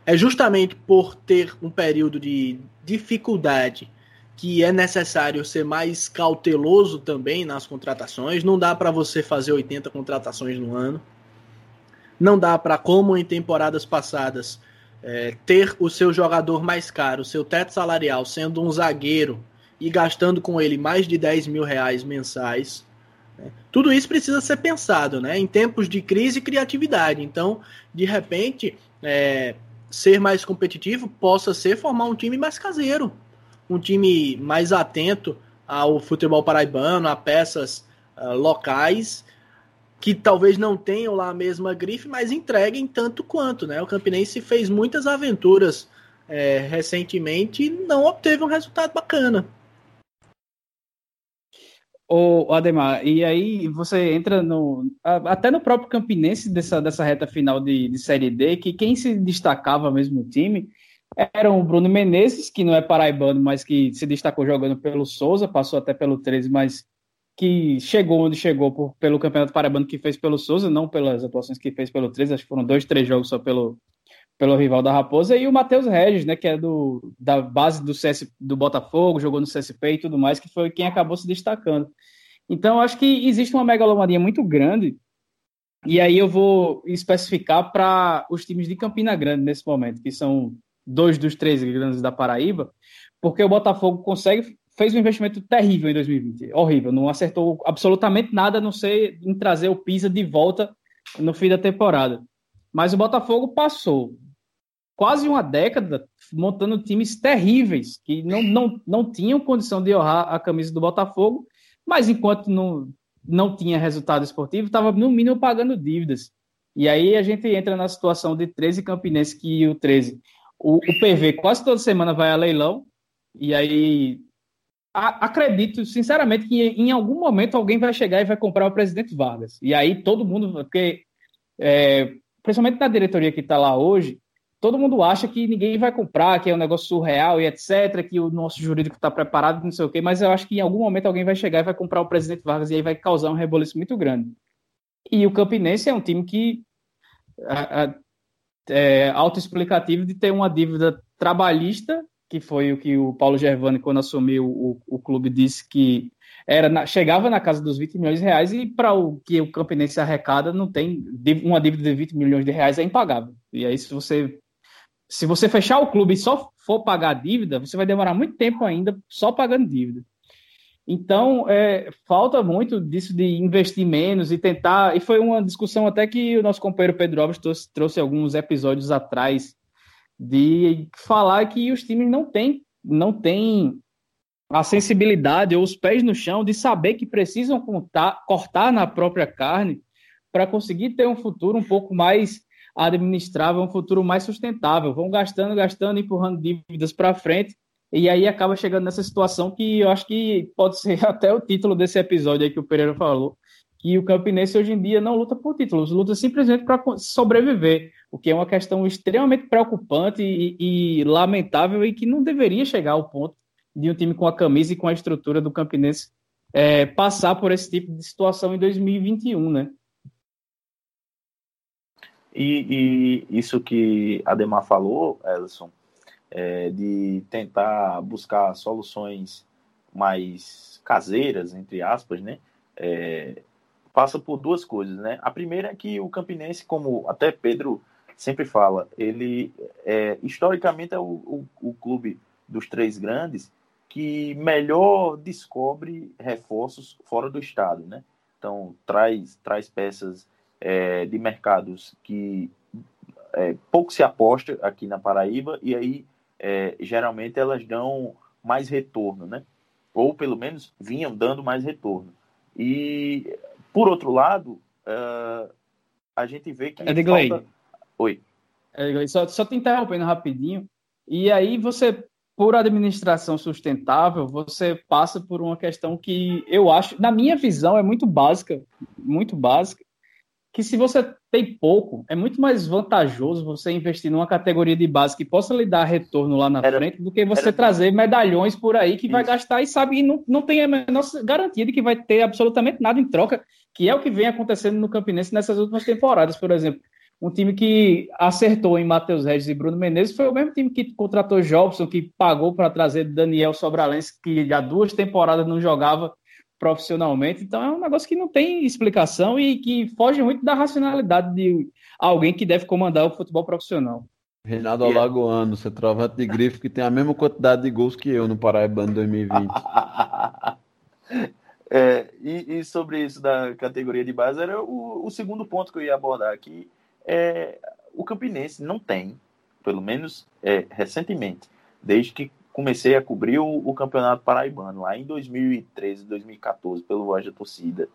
É justamente por ter um período de dificuldade que é necessário ser mais cauteloso também nas contratações. Não dá para você fazer 80 contratações no ano. Não dá para, como em temporadas passadas, é, ter o seu jogador mais caro, seu teto salarial, sendo um zagueiro e gastando com ele mais de 10 mil reais mensais. Né? Tudo isso precisa ser pensado, né? Em tempos de crise e criatividade. Então, de repente, é, ser mais competitivo possa ser formar um time mais caseiro, um time mais atento ao futebol paraibano, a peças uh, locais que talvez não tenham lá a mesma grife, mas entreguem tanto quanto, né? O Campinense fez muitas aventuras é, recentemente e não obteve um resultado bacana. O Ademar, e aí você entra no. Até no próprio Campinense dessa, dessa reta final de, de Série D, que quem se destacava mesmo no time era o Bruno Menezes, que não é paraibano, mas que se destacou jogando pelo Souza, passou até pelo 13, mas que chegou onde chegou por, pelo Campeonato Paraibano que fez pelo Souza, não pelas atuações que fez pelo 13, acho que foram dois, três jogos só pelo, pelo rival da Raposa, e o Matheus Regis, né, que é do, da base do, CS, do Botafogo, jogou no CSP e tudo mais, que foi quem acabou se destacando. Então, acho que existe uma megalomania muito grande, e aí eu vou especificar para os times de Campina Grande nesse momento, que são dois dos três grandes da Paraíba, porque o Botafogo consegue fez um investimento terrível em 2020, horrível, não acertou absolutamente nada, a não ser em trazer o Pisa de volta no fim da temporada. Mas o Botafogo passou quase uma década montando times terríveis, que não, não, não tinham condição de honrar a camisa do Botafogo, mas enquanto não, não tinha resultado esportivo, estava no mínimo pagando dívidas. E aí a gente entra na situação de 13 Campinense, que o 13, o, o PV quase toda semana vai a leilão, e aí acredito sinceramente que em algum momento alguém vai chegar e vai comprar o presidente Vargas. E aí todo mundo, porque é, principalmente na diretoria que está lá hoje, todo mundo acha que ninguém vai comprar, que é um negócio surreal e etc, que o nosso jurídico está preparado, não sei o quê, mas eu acho que em algum momento alguém vai chegar e vai comprar o presidente Vargas e aí vai causar um reboliço muito grande. E o Campinense é um time que é autoexplicativo de ter uma dívida trabalhista que foi o que o Paulo Gervani, quando assumiu o, o clube, disse que era na, chegava na casa dos 20 milhões de reais e para o que o Campinense arrecada não tem uma dívida de 20 milhões de reais é impagável. E aí se você se você fechar o clube e só for pagar a dívida, você vai demorar muito tempo ainda só pagando dívida. Então, é, falta muito disso de investir menos e tentar. E foi uma discussão até que o nosso companheiro Pedro Alves trouxe, trouxe alguns episódios atrás de falar que os times não têm, não têm a sensibilidade ou os pés no chão de saber que precisam contar, cortar na própria carne para conseguir ter um futuro um pouco mais administrável, um futuro mais sustentável. Vão gastando, gastando, empurrando dívidas para frente e aí acaba chegando nessa situação que eu acho que pode ser até o título desse episódio aí que o Pereira falou, que o Campinense hoje em dia não luta por títulos, luta simplesmente para sobreviver, o que é uma questão extremamente preocupante e, e, lamentável e que não deveria chegar ao ponto de um time com a camisa e com a estrutura do Campinense é, passar por esse tipo de situação em 2021, né? E, e isso que Ademar falou, Elson, é, de tentar buscar soluções mais caseiras, entre aspas, né? É, passa por duas coisas, né? A primeira é que o Campinense, como até Pedro sempre fala, ele é, historicamente é o, o, o clube dos três grandes que melhor descobre reforços fora do estado, né? Então traz traz peças é, de mercados que é, pouco se aposta aqui na Paraíba e aí é, geralmente elas dão mais retorno, né? Ou pelo menos vinham dando mais retorno. E por outro lado, uh, a gente vê que. Edgley. Falta... Oi. Edgley, só, só te interrompendo rapidinho. E aí você, por administração sustentável, você passa por uma questão que eu acho, na minha visão, é muito básica, muito básica, que se você tem pouco, é muito mais vantajoso você investir numa categoria de base que possa lhe dar retorno lá na era, frente do que você trazer medalhões por aí que Isso. vai gastar e sabe e não, não tem a menor garantia de que vai ter absolutamente nada em troca, que é o que vem acontecendo no Campinense nessas últimas temporadas, por exemplo. Um time que acertou em Matheus Regis e Bruno Menezes foi o mesmo time que contratou Jobson, que pagou para trazer Daniel Sobralense, que há duas temporadas não jogava profissionalmente. Então é um negócio que não tem explicação e que foge muito da racionalidade de alguém que deve comandar o futebol profissional. Reinaldo yeah. Alagoano, centroavante de grife, que tem a mesma quantidade de gols que eu no Paraibano 2020. é, e, e, sobre isso da categoria de base, era o, o segundo ponto que eu ia abordar aqui. É, o Campinense não tem, pelo menos é, recentemente, desde que comecei a cobrir o, o, Campeonato Paraibano lá em 2013, 2014, pelo Voz da Torcida.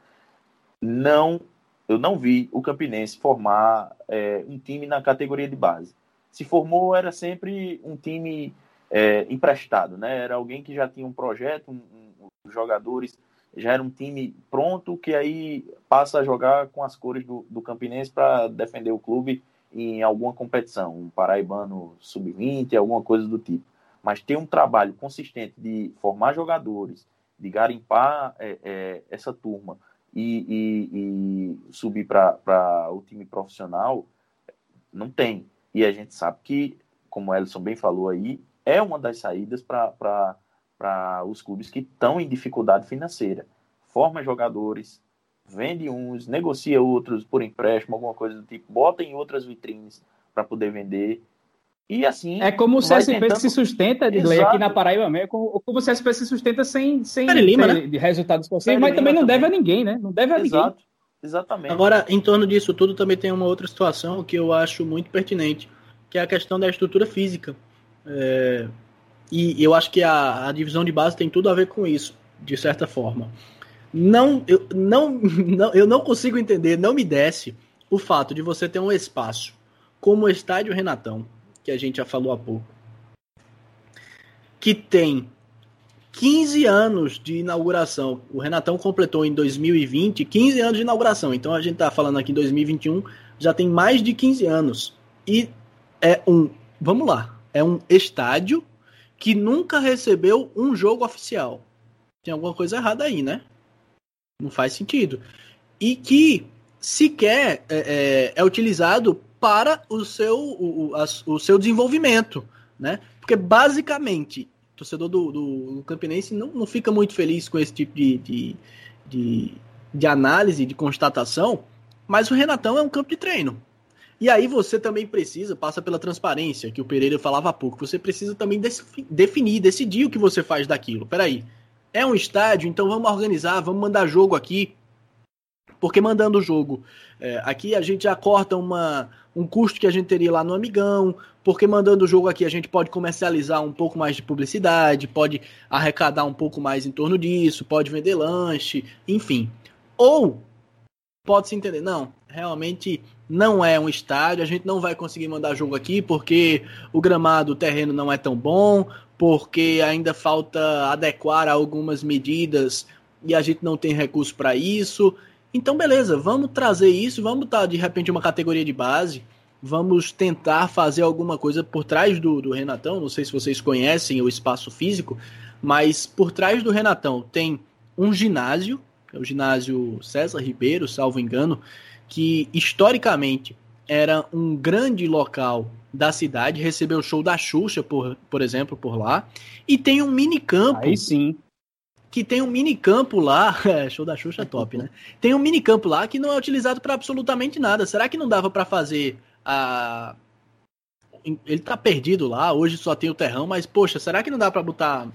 Não, eu não vi o Campinense formar é, um time na categoria de base. Se formou, era sempre um time é, emprestado, né? Era alguém que já tinha um projeto, um, um, jogadores já era um time pronto que aí passa a jogar com as cores do, do Campinense para defender o clube em alguma competição, um paraibano sub-20, alguma coisa do tipo mas ter um trabalho consistente de formar jogadores, de garimpar é, é, essa turma e, e, e subir para o time profissional, não tem. E a gente sabe que, como o Ellison bem falou aí, é uma das saídas para os clubes que estão em dificuldade financeira. Forma jogadores, vende uns, negocia outros por empréstimo, alguma coisa do tipo, bota em outras vitrines para poder vender e assim. É como o CSP tentando... se sustenta, Edgley, aqui na Paraíba mesmo, como, como o CSP se sustenta sem, sem Lima, né? de resultados possíveis, mas também não também. deve a ninguém, né? Não deve a Exato. ninguém. Exatamente. Agora, em torno disso tudo, também tem uma outra situação que eu acho muito pertinente, que é a questão da estrutura física. É... E eu acho que a, a divisão de base tem tudo a ver com isso, de certa forma. Não eu, não, não, eu não consigo entender, não me desce o fato de você ter um espaço como o Estádio Renatão, que a gente já falou há pouco, que tem 15 anos de inauguração. O Renatão completou em 2020 15 anos de inauguração. Então a gente está falando aqui em 2021, já tem mais de 15 anos. E é um, vamos lá, é um estádio que nunca recebeu um jogo oficial. Tem alguma coisa errada aí, né? Não faz sentido. E que sequer é, é, é utilizado para o seu, o, a, o seu desenvolvimento, né? Porque basicamente, o torcedor do, do, do Campinense não, não fica muito feliz com esse tipo de, de, de, de análise, de constatação, mas o Renatão é um campo de treino. E aí você também precisa, passa pela transparência, que o Pereira falava há pouco, você precisa também definir, decidir o que você faz daquilo. Peraí, é um estádio, então vamos organizar, vamos mandar jogo aqui. Porque mandando o jogo é, aqui a gente já corta uma, um custo que a gente teria lá no Amigão, porque mandando o jogo aqui a gente pode comercializar um pouco mais de publicidade, pode arrecadar um pouco mais em torno disso, pode vender lanche, enfim. Ou pode-se entender, não, realmente não é um estádio, a gente não vai conseguir mandar jogo aqui porque o gramado, o terreno não é tão bom, porque ainda falta adequar algumas medidas e a gente não tem recurso para isso. Então, beleza, vamos trazer isso, vamos botar de repente uma categoria de base, vamos tentar fazer alguma coisa por trás do, do Renatão. Não sei se vocês conhecem o espaço físico, mas por trás do Renatão tem um ginásio, é o ginásio César Ribeiro, salvo engano, que historicamente era um grande local da cidade, recebeu o show da Xuxa, por, por exemplo, por lá, e tem um mini campo. Aí sim. Que tem um mini campo lá, é, show da Xuxa é top, né? Tem um mini campo lá que não é utilizado para absolutamente nada. Será que não dava para fazer a ele tá perdido lá, hoje só tem o terrão, mas poxa, será que não dá para botar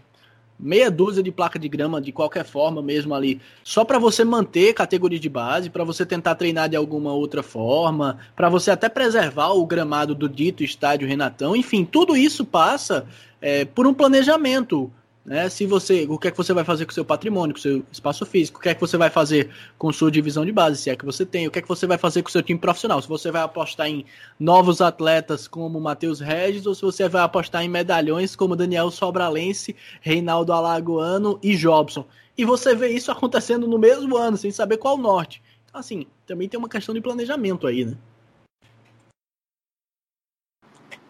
meia dúzia de placa de grama de qualquer forma mesmo ali, só para você manter categoria de base, para você tentar treinar de alguma outra forma, para você até preservar o gramado do dito estádio Renatão, enfim, tudo isso passa é, por um planejamento. Né? Se você, o que é que você vai fazer com o seu patrimônio, com o seu espaço físico, o que é que você vai fazer com sua divisão de base, se é que você tem, o que é que você vai fazer com o seu time profissional, se você vai apostar em novos atletas como Matheus Regis ou se você vai apostar em medalhões como Daniel Sobralense, Reinaldo Alagoano e Jobson. E você vê isso acontecendo no mesmo ano, sem saber qual o norte. Então, assim, também tem uma questão de planejamento aí, né?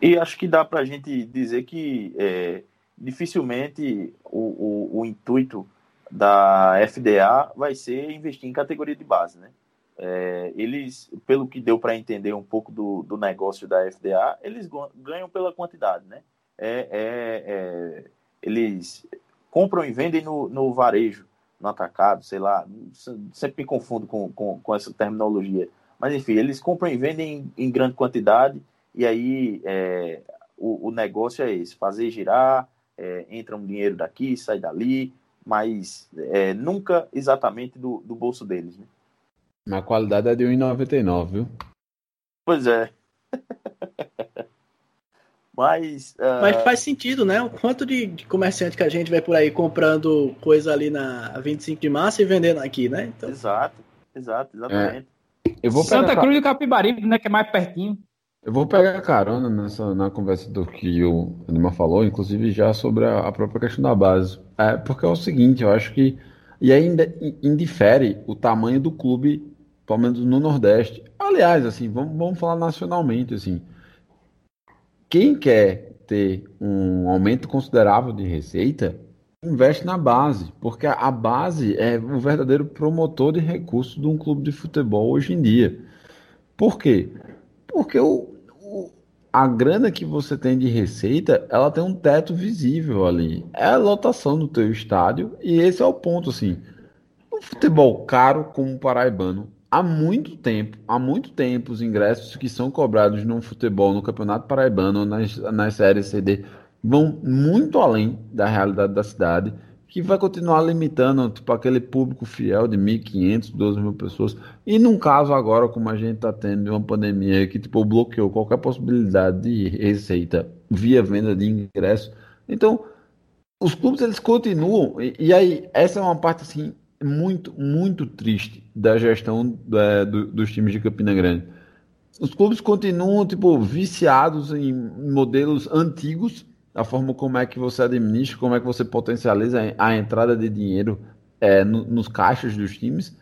E acho que dá para a gente dizer que é, dificilmente o, o, o, intuito da FDA vai ser investir em categoria de base, né? É, eles, pelo que deu para entender um pouco do, do negócio da FDA, eles ganham pela quantidade, né? É, é, é, eles compram e vendem no, no varejo, no atacado, sei lá, sempre me confundo com, com, com essa terminologia. Mas enfim, eles compram e vendem em, em grande quantidade, e aí é, o, o negócio é esse, fazer girar, é, entra um dinheiro daqui, sai dali, mas é, nunca exatamente do, do bolso deles. Né? A qualidade é de 1,99, viu? Pois é. mas, uh... mas faz sentido, né? O quanto de, de, comerciante que a gente vai por aí comprando coisa ali na 25 de março e vendendo aqui, né? Então... Exato, exato, exatamente. É. Eu vou Santa Cruz e Capibaribe, né? Que é mais pertinho. Eu vou pegar carona nessa, na conversa do que o Edmar falou, inclusive já sobre a, a, própria questão da base. É, porque é o seguinte, eu acho que. E ainda indifere o tamanho do clube, pelo menos no Nordeste. Aliás, assim, vamos, vamos falar nacionalmente, assim. Quem quer ter um aumento considerável de receita, investe na base, porque a base é o verdadeiro promotor de recursos de um clube de futebol hoje em dia. Por quê? Porque o, a grana que você tem de receita, ela tem um teto visível ali. É a lotação do teu estádio e esse é o ponto, assim. Um futebol caro como o paraibano, há muito tempo, há muito tempo os ingressos que são cobrados no futebol, no Campeonato Paraibano, nas, nas séries CD, vão muito além da realidade da cidade que vai continuar limitando tipo, aquele público fiel de 1.500, 12 mil pessoas. E num caso agora, como a gente está tendo uma pandemia que tipo, bloqueou qualquer possibilidade de receita via venda de ingresso. Então, os clubes eles continuam. E, e aí, essa é uma parte assim muito, muito triste da gestão é, do, dos times de Campina Grande. Os clubes continuam tipo viciados em modelos antigos a forma como é que você administra, como é que você potencializa a entrada de dinheiro é, no, nos caixas dos times.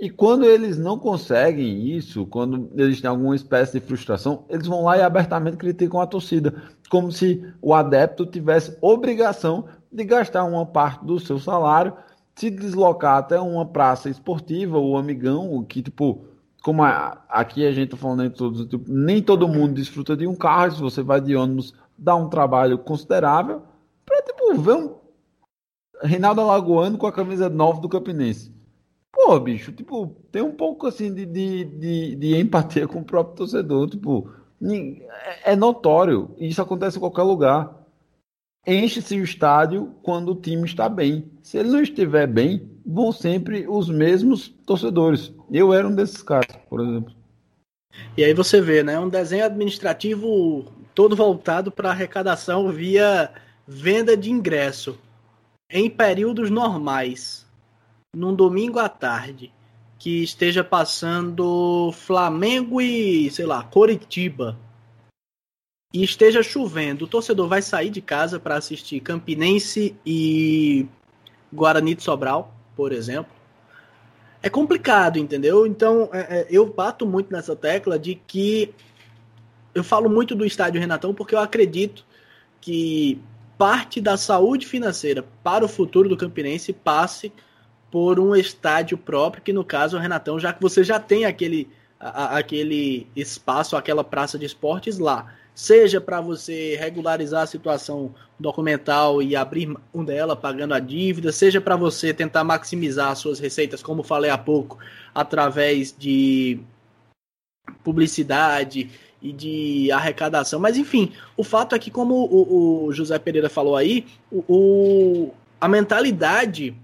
E quando eles não conseguem isso, quando eles têm alguma espécie de frustração, eles vão lá e abertamente criticam a torcida, como se o adepto tivesse obrigação de gastar uma parte do seu salário, se deslocar até uma praça esportiva ou amigão, que tipo, como a, aqui a gente tá falando tipo, nem todo mundo desfruta de um carro, se você vai de ônibus dá um trabalho considerável para tipo, ver um Reinaldo Alagoano com a camisa 9 do Campinense. Pô, bicho, tipo, tem um pouco assim de, de, de, de empatia com o próprio torcedor. Tipo, é, é notório. Isso acontece em qualquer lugar. Enche-se o estádio quando o time está bem. Se ele não estiver bem, vão sempre os mesmos torcedores. Eu era um desses caras, por exemplo. E aí você vê, né? Um desenho administrativo todo voltado para arrecadação via venda de ingresso em períodos normais, num domingo à tarde, que esteja passando Flamengo e, sei lá, Coritiba, e esteja chovendo, o torcedor vai sair de casa para assistir Campinense e Guarani de Sobral, por exemplo. é complicado, entendeu? Então, é, é, eu bato muito nessa tecla de que eu falo muito do estádio Renatão porque eu acredito que parte da saúde financeira para o futuro do Campinense passe por um estádio próprio, que no caso é o Renatão, já que você já tem aquele, a, aquele espaço, aquela praça de esportes lá. Seja para você regularizar a situação documental e abrir um dela pagando a dívida, seja para você tentar maximizar suas receitas, como falei há pouco, através de publicidade e de arrecadação. Mas enfim, o fato é que, como o, o José Pereira falou aí, o, o, a mentalidade,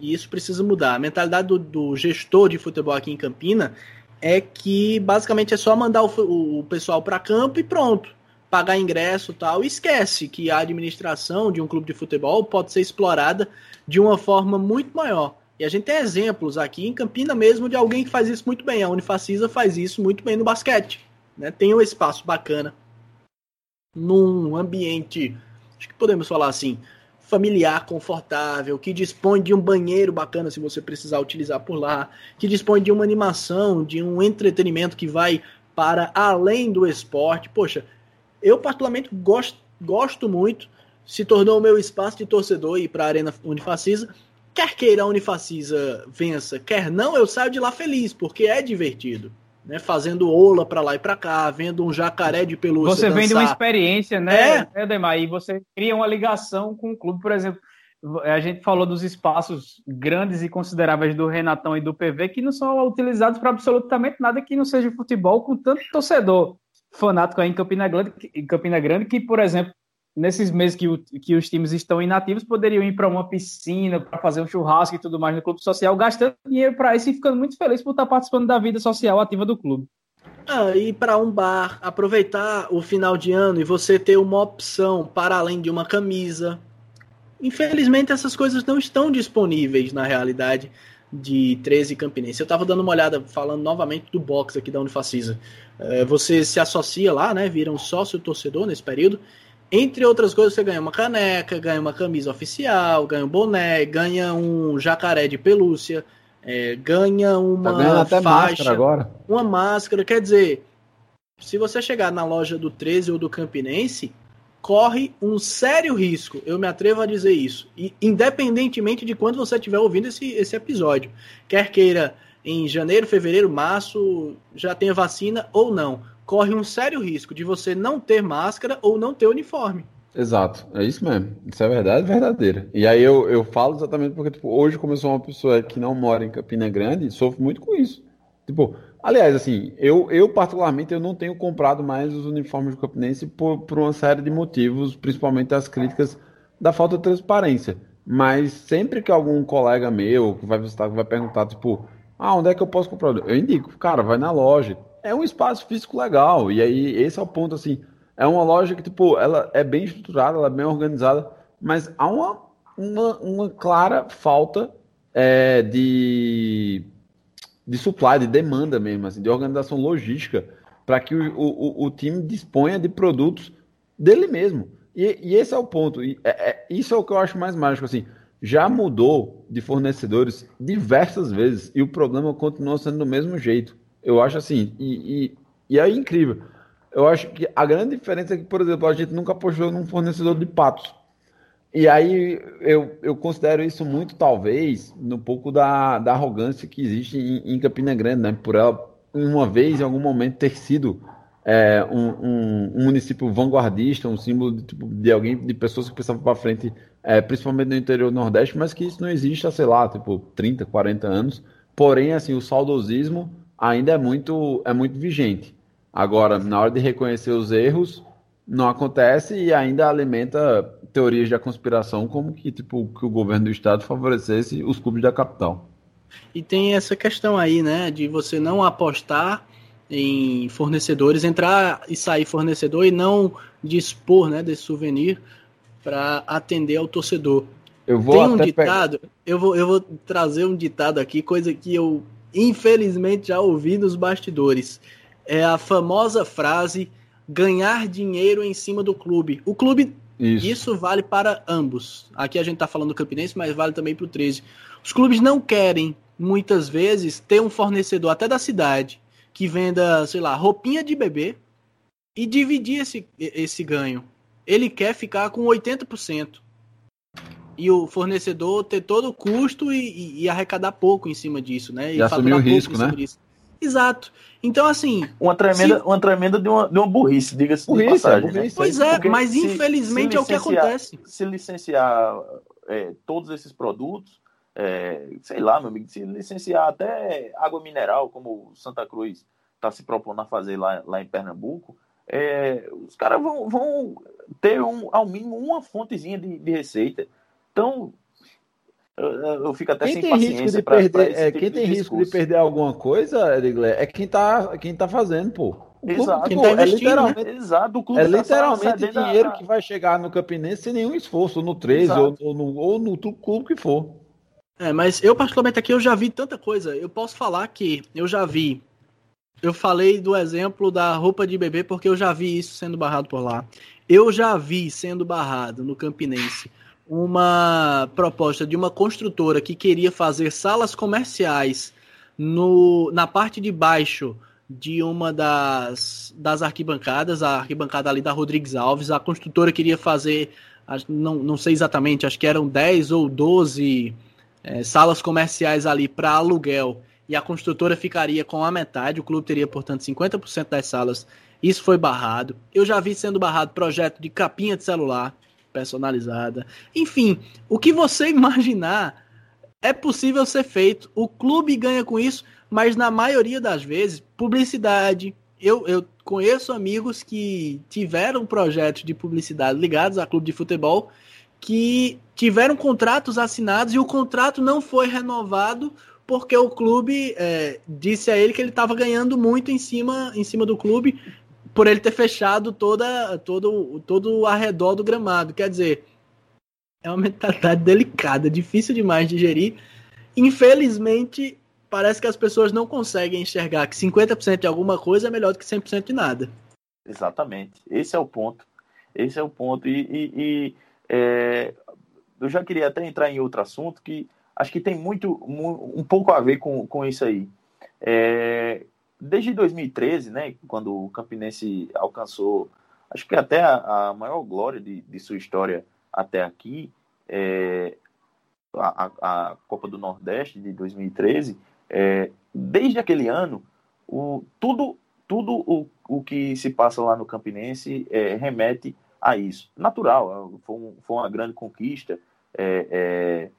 e isso precisa mudar, a mentalidade do, do gestor de futebol aqui em Campina é que basicamente é só mandar o, o pessoal para campo e pronto pagar ingresso tal, e esquece que a administração de um clube de futebol pode ser explorada de uma forma muito maior. E a gente tem exemplos aqui em Campina mesmo de alguém que faz isso muito bem. A Unifacisa faz isso muito bem no basquete. Né? Tem um espaço bacana num ambiente, acho que podemos falar assim, familiar, confortável, que dispõe de um banheiro bacana se você precisar utilizar por lá, que dispõe de uma animação, de um entretenimento que vai para além do esporte. Poxa, eu, particularmente, gosto, gosto muito. Se tornou o meu espaço de torcedor ir para a Arena Unifacisa. Quer queira a Unifacisa vença, quer não, eu saio de lá feliz, porque é divertido. Né, fazendo ola para lá e para cá, vendo um jacaré de pelúcia. Você vende uma experiência, né, é. Edemar? E você cria uma ligação com o clube, por exemplo. A gente falou dos espaços grandes e consideráveis do Renatão e do PV que não são utilizados para absolutamente nada que não seja futebol com tanto torcedor fanático aí em Campina Grande, em Campina Grande que, por exemplo, nesses meses que, o, que os times estão inativos, poderiam ir para uma piscina, para fazer um churrasco e tudo mais no clube social, gastando dinheiro para isso e ficando muito feliz por estar participando da vida social ativa do clube. Ah, ir para um bar, aproveitar o final de ano e você ter uma opção para além de uma camisa. Infelizmente, essas coisas não estão disponíveis na realidade de 13 Campinense. Eu estava dando uma olhada, falando novamente do box aqui da Unifacisa. É, você se associa lá, né? Vira um sócio torcedor nesse período. Entre outras coisas, você ganha uma caneca, ganha uma camisa oficial, ganha um boné, ganha um jacaré de pelúcia, é, ganha uma tá até faixa, máscara agora. uma máscara. Quer dizer, se você chegar na loja do 13 ou do Campinense, corre um sério risco, eu me atrevo a dizer isso, e, independentemente de quando você estiver ouvindo esse, esse episódio. Quer queira em janeiro, fevereiro, março, já tenha vacina ou não, corre um sério risco de você não ter máscara ou não ter uniforme. Exato, é isso mesmo. Isso é verdade verdadeira. E aí eu, eu falo exatamente porque, tipo, hoje, sou uma pessoa que não mora em Campina Grande, sofro muito com isso. Tipo, Aliás, assim, eu, eu particularmente eu não tenho comprado mais os uniformes do Campinense por, por uma série de motivos, principalmente as críticas da falta de transparência. Mas sempre que algum colega meu que vai visitar, que vai perguntar, tipo, ah, onde é que eu posso comprar? Eu indico, cara, vai na loja. É um espaço físico legal. E aí, esse é o ponto, assim. É uma loja que, tipo, ela é bem estruturada, ela é bem organizada, mas há uma, uma, uma clara falta é, de de supply, de demanda mesmo, assim, de organização logística, para que o, o, o, time disponha de produtos dele mesmo. E, e esse é o ponto. E, é, é, isso é o que eu acho mais mágico. Assim, já mudou de fornecedores diversas vezes e o problema continua sendo do mesmo jeito. Eu acho assim, e, e, e é incrível. Eu acho que a grande diferença é que, por exemplo, a gente nunca apostou num fornecedor de patos. E aí eu, eu considero isso muito, talvez, no pouco da, da arrogância que existe em, em Campina Grande, né? Por ela, uma vez, em algum momento, ter sido é, um, um, um, município vanguardista, um símbolo de, tipo, de alguém, de pessoas que pensavam para frente, é, principalmente no interior do Nordeste, mas que isso não existe há, sei lá, tipo, 30, 40 anos. Porém, assim, o saudosismo ainda é muito, é muito vigente. Agora, na hora de reconhecer os erros, não acontece e ainda alimenta teorias da conspiração como que tipo que o governo do estado favorecesse os clubes da capital. E tem essa questão aí, né, de você não apostar em fornecedores, entrar e sair fornecedor e não dispor, né, desse souvenir para atender ao torcedor. Eu vou tem um ditado, eu vou eu vou trazer um ditado aqui, coisa que eu infelizmente já ouvi nos bastidores. É a famosa frase ganhar dinheiro em cima do clube. O clube Isso. Isso vale para ambos. Aqui a gente está falando do Campinense, mas vale também para o 13. Os clubes não querem, muitas vezes, ter um fornecedor até da cidade que venda, sei lá, roupinha de bebê e dividir esse, esse ganho. Ele quer ficar com 80%. E o fornecedor ter todo o custo e, e, e arrecadar pouco em cima disso, né? E, e assumir o risco, né? Disso. Exato. Então, assim. Uma tremenda, se... uma tremenda de, uma, de uma burrice, diga-se de passagem. É burrice, né? Pois é, mas se, infelizmente se é o que acontece. Se licenciar é, todos esses produtos, é, sei lá, meu amigo, se licenciar até água mineral, como Santa Cruz está se propondo a fazer lá, lá em Pernambuco, é, os caras vão, vão ter um, ao mínimo uma fontezinha de, de receita. Então, eu, eu fico até quem sem tem paciência risco de pra, perder, pra é, tipo Quem tem risco de perder alguma coisa, Edgley, é quem tá, quem tá fazendo, pô. Exato, tá é literalmente, né? Exato, clube é tá literalmente dinheiro a... que vai chegar no Campinense sem nenhum esforço, no 13 ou, ou, no, ou no clube que for. É, mas eu particularmente aqui eu já vi tanta coisa. Eu posso falar que eu já vi. Eu falei do exemplo da roupa de bebê porque eu já vi isso sendo barrado por lá. Eu já vi sendo barrado no Campinense uma proposta de uma construtora que queria fazer salas comerciais no, na parte de baixo de uma das, das arquibancadas, a arquibancada ali da Rodrigues Alves. A construtora queria fazer, não, não sei exatamente, acho que eram 10 ou 12 é, salas comerciais ali para aluguel e a construtora ficaria com a metade, o clube teria, portanto, 50% das salas. Isso foi barrado. Eu já vi sendo barrado projeto de capinha de celular personalizada. Enfim, o que você imaginar é possível ser feito. O clube ganha com isso, mas na maioria das vezes, publicidade. Eu, eu conheço amigos que tiveram projetos de publicidade ligados a clube de futebol que tiveram contratos assinados e o contrato não foi renovado porque o clube é, disse a ele que ele estava ganhando muito em cima, em cima do clube por ele ter fechado toda, todo, todo o arredor do gramado. Quer dizer, é uma mentalidade delicada, difícil demais de gerir. Infelizmente, parece que as pessoas não conseguem enxergar que 50% de alguma coisa é melhor do que 100% de nada. Exatamente. Esse é o ponto. Esse é o ponto. E, e, e é, eu já queria até entrar em outro assunto que acho que tem muito, um pouco a ver com, com isso aí. É, desde 2013, né, quando o Campinense alcançou, acho que até a, a maior glória de, de, sua história até aqui, é, a, a, Copa do Nordeste de 2013, é, desde aquele ano, o, tudo, tudo o, o que se passa lá no Campinense é, remete a isso. Natural, foi, um, foi uma grande conquista, é, é,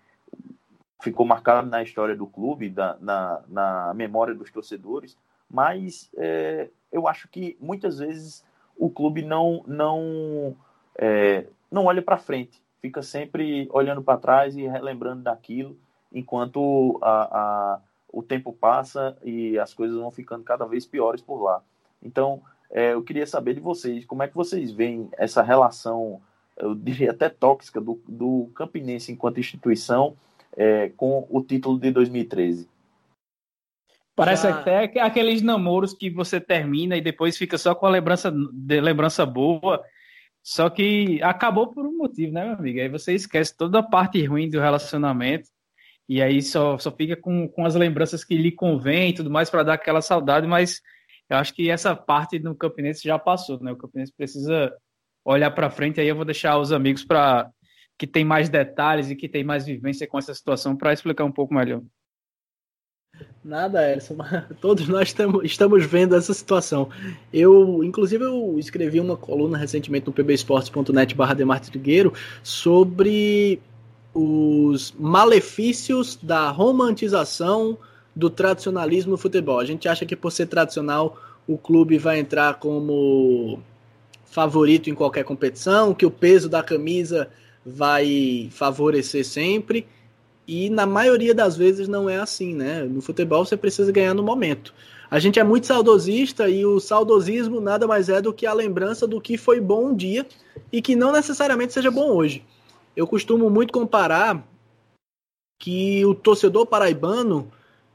ficou marcado na história do clube, da, na, na memória dos torcedores, mas é, eu acho que muitas vezes o clube não não é, não olha para frente, fica sempre olhando para trás e relembrando daquilo, enquanto a, a, o tempo passa e as coisas vão ficando cada vez piores por lá. Então, é, eu queria saber de vocês, como é que vocês veem essa relação, eu diria até tóxica, do, do Campinense enquanto instituição é, com o título de 2013? Parece Já... até que aqueles namoros que você termina e depois fica só com a lembrança, de lembrança boa. Só que acabou por um motivo, né, meu amigo? Aí você esquece toda a parte ruim do relacionamento e aí só, só fica com, com as lembranças que lhe convém e tudo mais para dar aquela saudade, mas eu acho que essa parte no Campinense já passou, né? O Campinense precisa olhar para frente, aí eu vou deixar os amigos para que tem mais detalhes e que tem mais vivência com essa situação para explicar um pouco melhor. Nada, Edson. Todos nós estamos, estamos vendo essa situação. Eu, inclusive, eu escrevi uma coluna recentemente no pbesportes.net barra Trigueiro sobre os malefícios da romantização do tradicionalismo no futebol. A gente acha que por ser tradicional o clube vai entrar como favorito em qualquer competição, que o peso da camisa vai favorecer sempre. E na maioria das vezes não é assim, né? No futebol você precisa ganhar no momento. A gente é muito saudosista e o saudosismo nada mais é do que a lembrança do que foi bom um dia e que não necessariamente seja bom hoje. Eu costumo muito comparar que o torcedor paraibano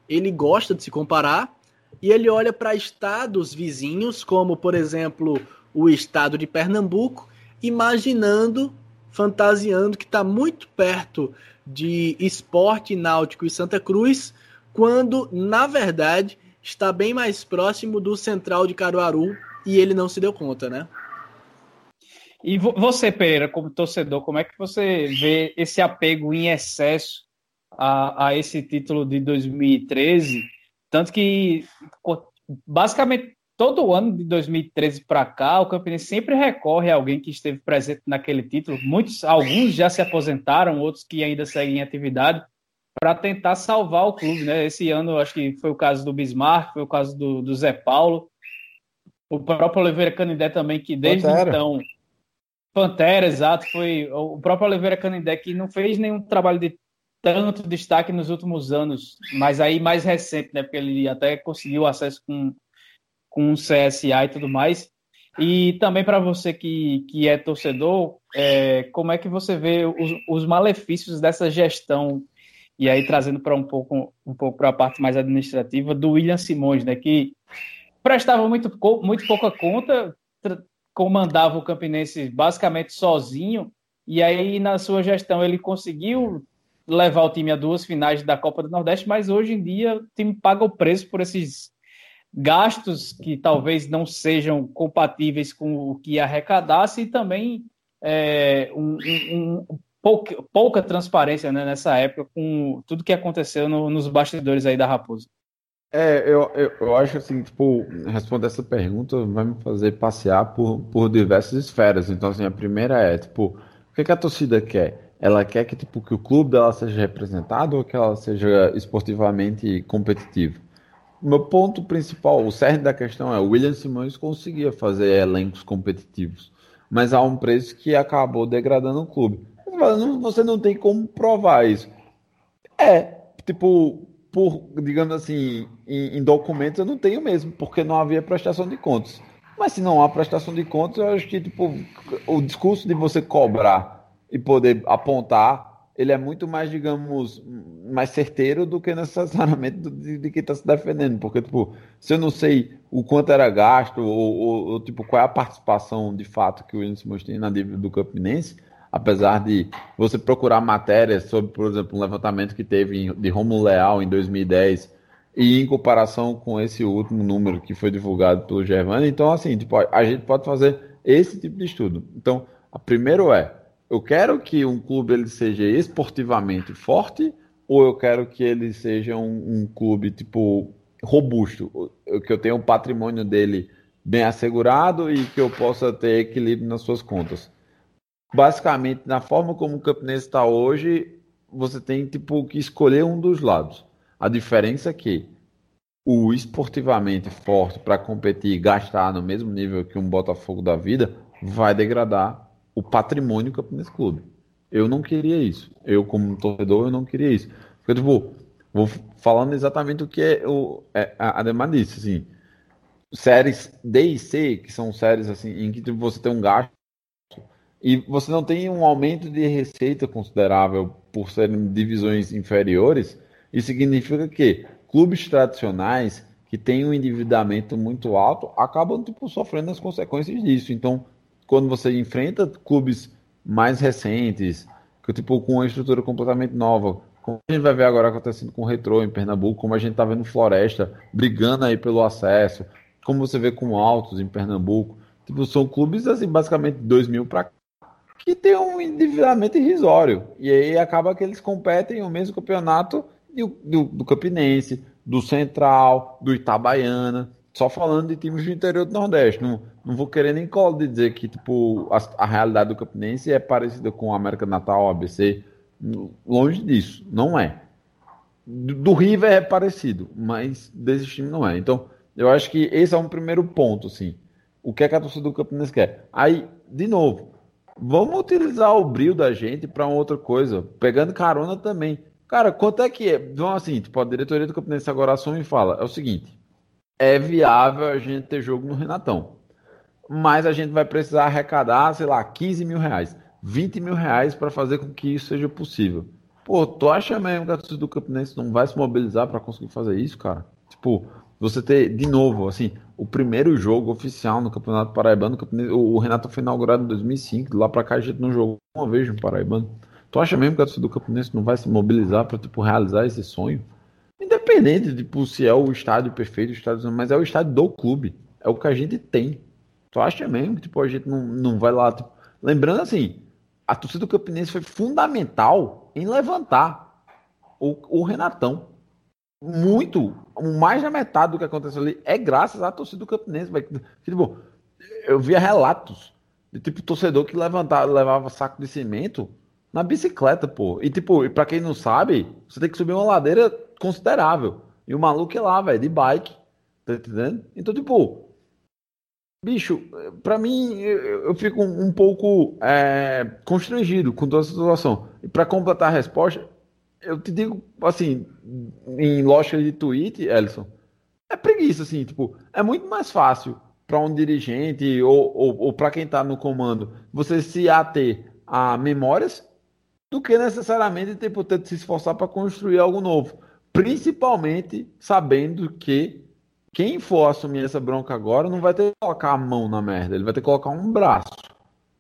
ele gosta de se comparar e ele olha para estados vizinhos, como por exemplo o estado de Pernambuco, imaginando, fantasiando que está muito perto de Esporte Náutico e Santa Cruz, quando na verdade está bem mais próximo do Central de Caruaru e ele não se deu conta, né? E você, Pereira, como torcedor, como é que você vê esse apego em excesso a, a esse título de 2013? Tanto que, basicamente, todo ano de 2013 para cá, o Campinense sempre recorre a alguém que esteve presente naquele título. Muitos, alguns já se aposentaram, outros que ainda seguem em atividade para tentar salvar o clube, né? Esse ano, acho que foi o caso do Bismarck, foi o caso do, do Zé Paulo, o próprio Oliveira Canindé também, que desde Pantera. então Pantera, exato, foi o próprio Oliveira Canindé que não fez nenhum trabalho de tanto destaque nos últimos anos, mas aí mais recente, né? Porque ele até conseguiu acesso com, com o CSA e tudo mais. E também para você que, que é torcedor, é, como é que você vê os, os malefícios dessa gestão? E aí trazendo para um pouco um pouco para a parte mais administrativa do William Simões, né? Que prestava muito, muito pouca conta, comandava o Campinense basicamente sozinho, e aí na sua gestão ele conseguiu levar o time a duas finais da Copa do Nordeste, mas hoje em dia o time paga o preço por esses gastos que talvez não sejam compatíveis com o que arrecadasse e também é, um, um, um pouca, pouca, transparência né, nessa época com tudo que aconteceu no, nos bastidores aí da Raposa. É, eu, eu, eu, acho assim, tipo, responder essa pergunta vai me fazer passear por, por diversas esferas. Então, assim, a primeira é, tipo, o que, que a torcida quer? Ela quer que, tipo, que o clube dela seja representado ou que ela seja esportivamente competitivo? Meu ponto principal, o cerne da questão é, o William Simões conseguia fazer elencos competitivos, mas a um preço que acabou degradando o clube. Você não tem como provar isso. É, tipo, por, digamos assim, em, em, documentos eu não tenho mesmo, porque não havia prestação de contas. Mas se não há prestação de contas, eu acho que tipo, o discurso de você cobrar e poder apontar, ele é muito mais, digamos, mais certeiro do que necessariamente de, de quem está se defendendo. Porque, tipo, se eu não sei o quanto era gasto, ou, ou, ou tipo, qual é a participação de fato que o Williams mostrou na dívida do Campinense, apesar de você procurar matérias sobre, por exemplo, um levantamento que teve de Romulo Leal em 2010 e em comparação com esse último número que foi divulgado pelo Gervani, então assim, tipo, a gente pode fazer esse tipo de estudo. Então, a primeiro é, eu quero que um clube ele seja esportivamente forte ou eu quero que ele seja um, um clube tipo robusto, que eu tenha o um patrimônio dele bem assegurado e que eu possa ter equilíbrio nas suas contas basicamente, na forma como o Campinense está hoje, você tem tipo que escolher um dos lados. A diferença é que o esportivamente forte para competir e gastar no mesmo nível que um Botafogo da vida vai degradar o patrimônio Campinense Clube. Eu não queria isso. Eu, como torcedor, eu não queria isso. Porque, tipo, vou falando exatamente o que é o, é, a Ademar disse, assim, séries D e C, que são séries assim, em que tipo, você tem um gasto e você não tem um aumento de receita considerável por serem divisões inferiores, isso significa que clubes tradicionais que têm um endividamento muito alto acabam tipo, sofrendo as consequências disso. Então, quando você enfrenta clubes mais recentes, que tipo com uma estrutura completamente nova, como a gente vai ver agora acontecendo com o Retro em Pernambuco, como a gente está vendo Floresta brigando aí pelo acesso, como você vê com Altos em Pernambuco, tipo, são clubes assim basicamente 2 mil para que tem um endividamento irrisório. E aí acaba que eles competem o mesmo campeonato do, do, do Campinense, do Central, do Itabaiana. Só falando de times do interior do Nordeste. Não, não vou querer nem colo de dizer que tipo, a, a realidade do Campinense é parecida com a América Natal, ABC. Longe disso, não é. Do, do River é parecido, mas desse time não é. Então, eu acho que esse é um primeiro ponto, assim. O que é que a torcida do Campinense quer? Aí, de novo, Vamos utilizar o brilho da gente para outra coisa, pegando carona também. Cara, quanto é que é? Então, assim, tipo, a diretoria do Campinense agora assume e fala: é o seguinte, é viável a gente ter jogo no Renatão, mas a gente vai precisar arrecadar, sei lá, 15 mil reais, 20 mil reais para fazer com que isso seja possível. Pô, tu acha mesmo que a torcida do Campinense não vai se mobilizar para conseguir fazer isso, cara? Tipo, você ter, de novo, assim, o primeiro jogo oficial no Campeonato Paraibano, o Renato foi inaugurado em 2005, de lá pra cá a gente não jogou uma vez no Paraibano. Tu acha mesmo que a torcida do Campinense não vai se mobilizar para tipo, realizar esse sonho? Independente de tipo, se é o estádio perfeito, o estádio, mas é o estádio do clube. É o que a gente tem. Tu acha mesmo que tipo, a gente não, não vai lá. Tipo... Lembrando assim, a torcida do Campinense foi fundamental em levantar o, o Renatão. Muito, mais da metade do que aconteceu ali é graças à torcida do Campinense. Tipo, eu via relatos de tipo torcedor que levantava, levava saco de cimento na bicicleta, pô. E tipo, pra quem não sabe, você tem que subir uma ladeira considerável. E o maluco é lá, velho, de bike. Tá entendendo? Então, tipo, bicho, pra mim, eu, fico um, pouco é, constrangido com toda essa situação. E pra completar a resposta, eu te digo, assim, em lógica de tweet, Ellison, é preguiça, assim, tipo, é muito mais fácil para um dirigente ou, ou, ou para quem está no comando você se ater a memórias do que necessariamente tipo, ter que se esforçar para construir algo novo. Principalmente sabendo que quem for assumir essa bronca agora não vai ter que colocar a mão na merda, ele vai ter que colocar um braço.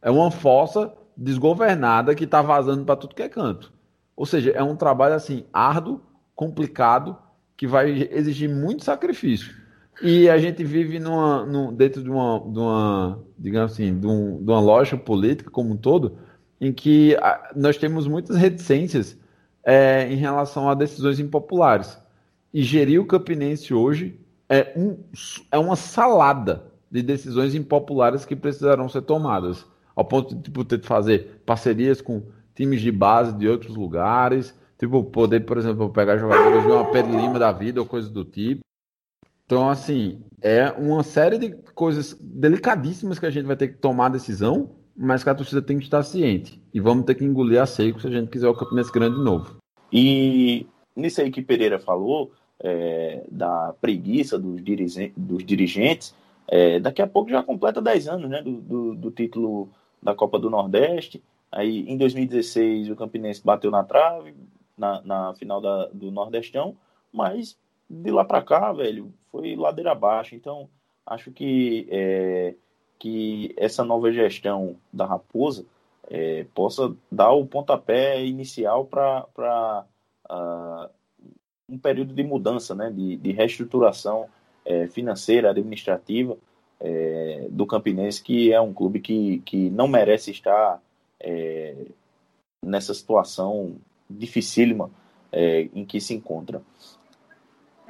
É uma fossa desgovernada que está vazando para tudo que é canto. Ou seja, é um trabalho assim árduo, complicado, que vai exigir muito sacrifício. E a gente vive numa, num, dentro de uma, de uma, digamos assim, de, um, de uma lógica política como um todo, em que nós temos muitas reticências é, em relação a decisões impopulares. E gerir o Campinense hoje é, um, é uma salada de decisões impopulares que precisarão ser tomadas, ao ponto de tipo, ter que fazer parcerias com times de base de outros lugares, tipo, poder, por exemplo, pegar jogadores de uma Pedro Lima da vida ou coisa do tipo. Então, assim, é uma série de coisas delicadíssimas que a gente vai ter que tomar decisão mas que a torcida tem que estar ciente. E vamos ter que engolir a seco se a gente quiser o Campinense grande de novo. E nisso aí que Pereira falou, é, da preguiça dos, dos dirigentes, é, daqui a pouco já completa 10 anos né, do, do, do, título da Copa do Nordeste. Aí em 2016 o Campinense bateu na trave na, na final da, do Nordestão, mas de lá para cá, velho, foi ladeira abaixo. Então acho que é, que essa nova gestão da Raposa é, possa dar o pontapé inicial para uh, um período de mudança, né, de, de reestruturação é, financeira, administrativa é, do Campinense, que é um clube que, que não merece estar é, nessa situação dificílima é, em que se encontra.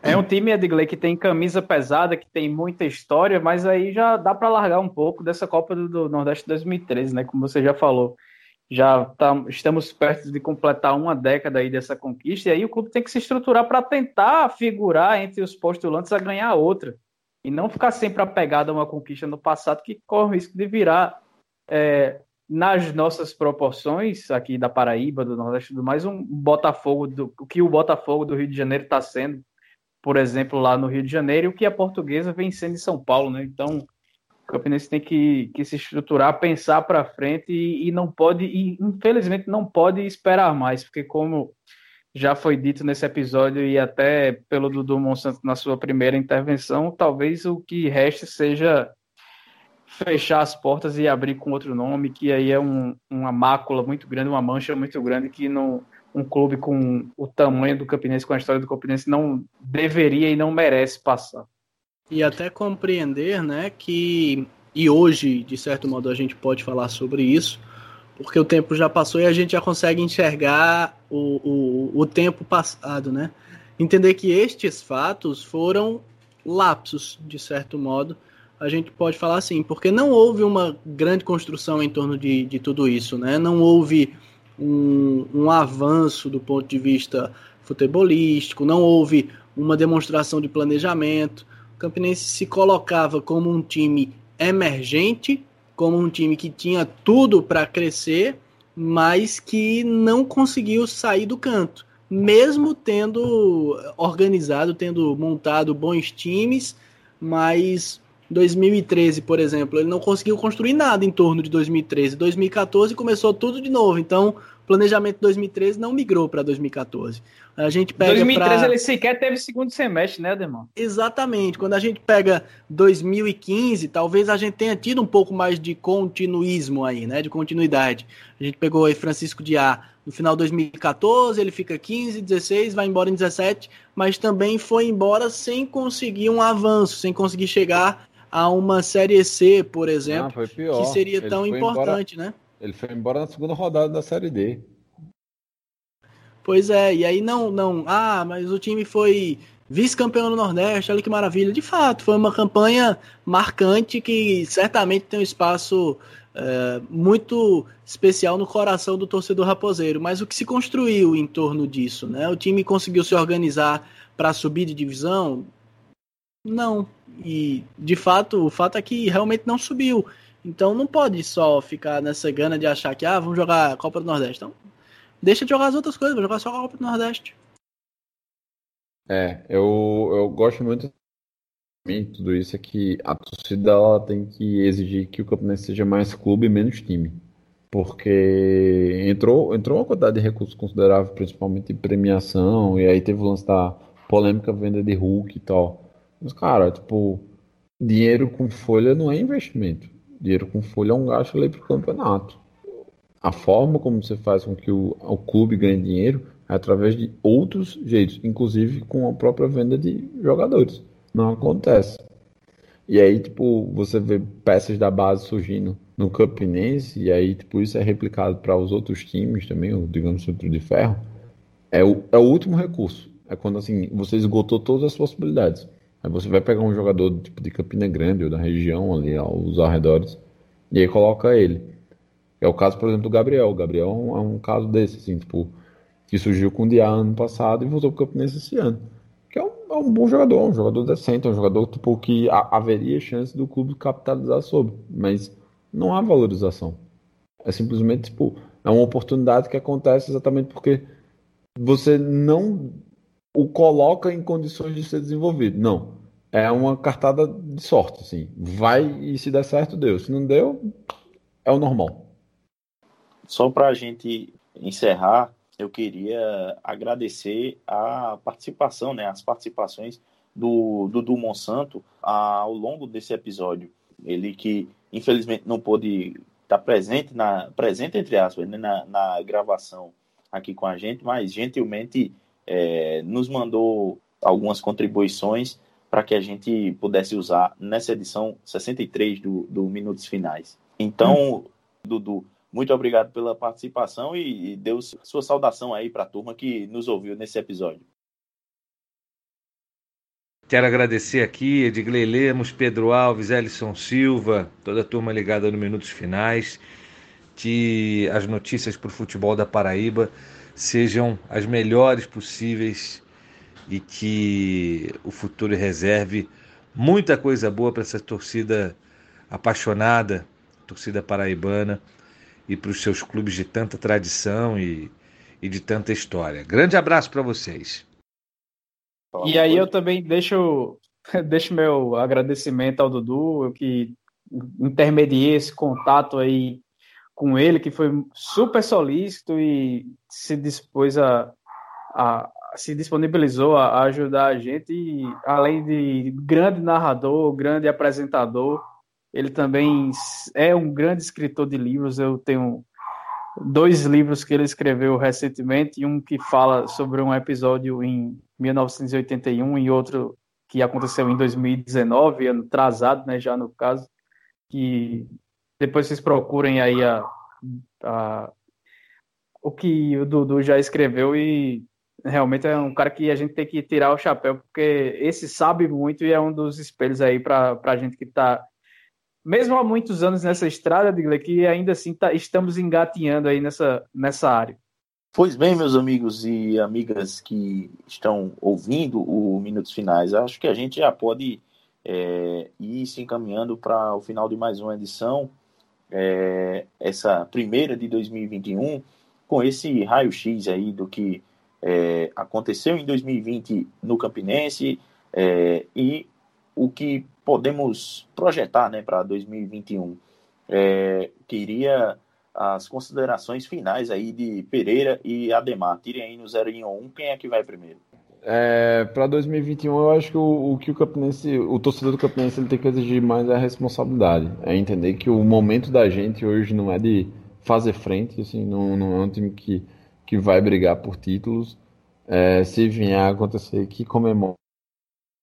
É um time, Edgley, que tem camisa pesada, que tem muita história, mas aí já dá para largar um pouco dessa Copa do, do, Nordeste 2013, né? Como você já falou. Já tá, estamos perto de completar uma década aí dessa conquista, e aí o clube tem que se estruturar para tentar figurar entre os postulantes a ganhar outra. E não ficar sempre apegado a uma conquista no passado que corre o risco de virar, é, nas nossas proporções aqui da Paraíba, do Nordeste tudo mais, um Botafogo, do, o que o Botafogo do Rio de Janeiro está sendo por exemplo, lá no Rio de Janeiro, e o que a portuguesa vem sendo em São Paulo, né? Então, o Campinense tem que, que se estruturar, pensar para frente e, e, não pode, e infelizmente não pode esperar mais, porque como já foi dito nesse episódio e até pelo Dudu Monsanto na sua primeira intervenção, talvez o que reste seja fechar as portas e abrir com outro nome, que aí é um, uma mácula muito grande, uma mancha muito grande que não um clube com o tamanho do Campinense, com a história do Campinense, não deveria e não merece passar. E até compreender, né, que e hoje, de certo modo, a gente pode falar sobre isso, porque o tempo já passou e a gente já consegue enxergar o, o, o tempo passado, né? Entender que estes fatos foram lapsos, de certo modo, a gente pode falar assim, porque não houve uma grande construção em torno de, de tudo isso, né? Não houve um, um avanço do ponto de vista futebolístico, não houve uma demonstração de planejamento. O Campinense se colocava como um time emergente, como um time que tinha tudo para crescer, mas que não conseguiu sair do canto, mesmo tendo organizado, tendo montado bons times, mas 2013, por exemplo, ele não conseguiu construir nada em torno de 2013. 2014 começou tudo de novo. Então, planejamento de 2013 não migrou para 2014. A gente pega 2013 pra... ele sequer teve segundo semestre, né, Demão? Exatamente. Quando a gente pega 2015, talvez a gente tenha tido um pouco mais de continuismo aí, né, de continuidade. A gente pegou aí Francisco de A no final de 2014, ele fica 15, 16, vai embora em 17, mas também foi embora sem conseguir um avanço, sem conseguir chegar a uma Série C, por exemplo, ah, que seria ele tão importante, embora, né? Ele foi embora na segunda rodada da Série D. Pois é, e aí não, não, ah, mas o time foi vice-campeão no Nordeste, olha que maravilha. De fato, foi uma campanha marcante que certamente tem um espaço é, muito especial no coração do torcedor raposeiro. Mas o que se construiu em torno disso, né? O time conseguiu se organizar para subir de divisão? Não. E de fato, o fato é que realmente não subiu. Então não pode só ficar nessa gana de achar que ah, vamos jogar a Copa do Nordeste. Então, deixa de jogar as outras coisas, vai jogar só a Copa do Nordeste. É, eu, eu gosto muito tudo isso é que a torcida ela tem que exigir que o Campinense seja mais clube e menos time. Porque entrou, entrou uma quantidade de recursos considerável, principalmente em premiação, e aí teve o lance da polêmica venda de Hulk e tal. Mas, cara, tipo, dinheiro com folha não é investimento. Dinheiro com folha é um gasto ali pro campeonato. A forma como você faz com que o, o clube ganhe dinheiro é através de outros jeitos, inclusive com a própria venda de jogadores. Não acontece. E aí, tipo, você vê peças da base surgindo no Campinense, e aí, tipo, isso é replicado para os outros times também, o, digamos, centro de ferro. É o, é o último recurso. É quando, assim, você esgotou todas as possibilidades. Aí você vai pegar um jogador, tipo, de Campina Grande ou da região ali, aos arredores, e aí coloca ele. É o caso, por exemplo, do Gabriel. O Gabriel é um, é um caso desse, assim, tipo, que surgiu com o Diá ano passado e voltou pro Campinense esse ano que é um, é um, bom jogador, um jogador decente, um jogador tipo, que a, haveria chance do clube capitalizar sobre, mas não há valorização. É simplesmente tipo, é uma oportunidade que acontece exatamente porque você não o coloca em condições de ser desenvolvido. Não. É uma cartada de sorte, assim. Vai e se der certo, deu. Se não deu, é o normal. Só para a gente encerrar, eu queria agradecer a participação, né, as participações do Dudu Monsanto ao longo desse episódio. Ele que infelizmente não pôde estar presente, na, presente entre aspas, né, na, na gravação aqui com a gente, mas gentilmente é, nos mandou algumas contribuições para que a gente pudesse usar nessa edição 63 do, do Minutos Finais. Então. Dudu, muito obrigado pela participação e, e deu sua saudação aí para a turma que nos ouviu nesse episódio. Quero agradecer aqui Edgley Lemos, Pedro Alves, Ellison Silva, toda a turma ligada no Minutos Finais, que as notícias para o futebol da Paraíba sejam as melhores possíveis e que o futuro reserve muita coisa boa para essa torcida apaixonada, torcida paraibana e para os seus clubes de tanta tradição e, e de tanta história. Grande abraço para vocês. E aí eu também deixo, deixo meu agradecimento ao Dudu, eu que intermediei esse contato aí com ele, que foi super solícito e se dispôs a, a se disponibilizou a, ajudar a gente, e, além de grande narrador, grande apresentador, ele também é um grande escritor de livros. Eu tenho dois livros que ele escreveu recentemente, um que fala sobre um episódio em 1981 e outro que aconteceu em 2019, ano atrasado, né, já no caso, que depois vocês procurem aí a, a o que o Dudu já escreveu e realmente é um cara que a gente tem que tirar o chapéu, porque esse sabe muito e é um dos espelhos aí para a gente que está mesmo há muitos anos nessa estrada, Digle, que ainda assim tá, estamos engatinhando aí nessa, nessa área. Pois bem, meus amigos e amigas que estão ouvindo o Minutos Finais, acho que a gente já pode é, ir se encaminhando para o final de mais uma edição, é, essa primeira de 2021, com esse raio-x aí do que é, aconteceu em 2020 no Campinense é, e o que podemos projetar né, para 2021. É, queria as considerações finais aí de Pereira e Ademar. Tirem aí no 0 em 1, quem é que vai primeiro? É, para 2021, eu acho que o, o, que o Campinense, o torcedor do Campinense, ele tem que exigir mais a responsabilidade. É entender que o momento da gente hoje não é de fazer frente, assim, não, não é um time que, que vai brigar por títulos. É, se vier a acontecer que comemora,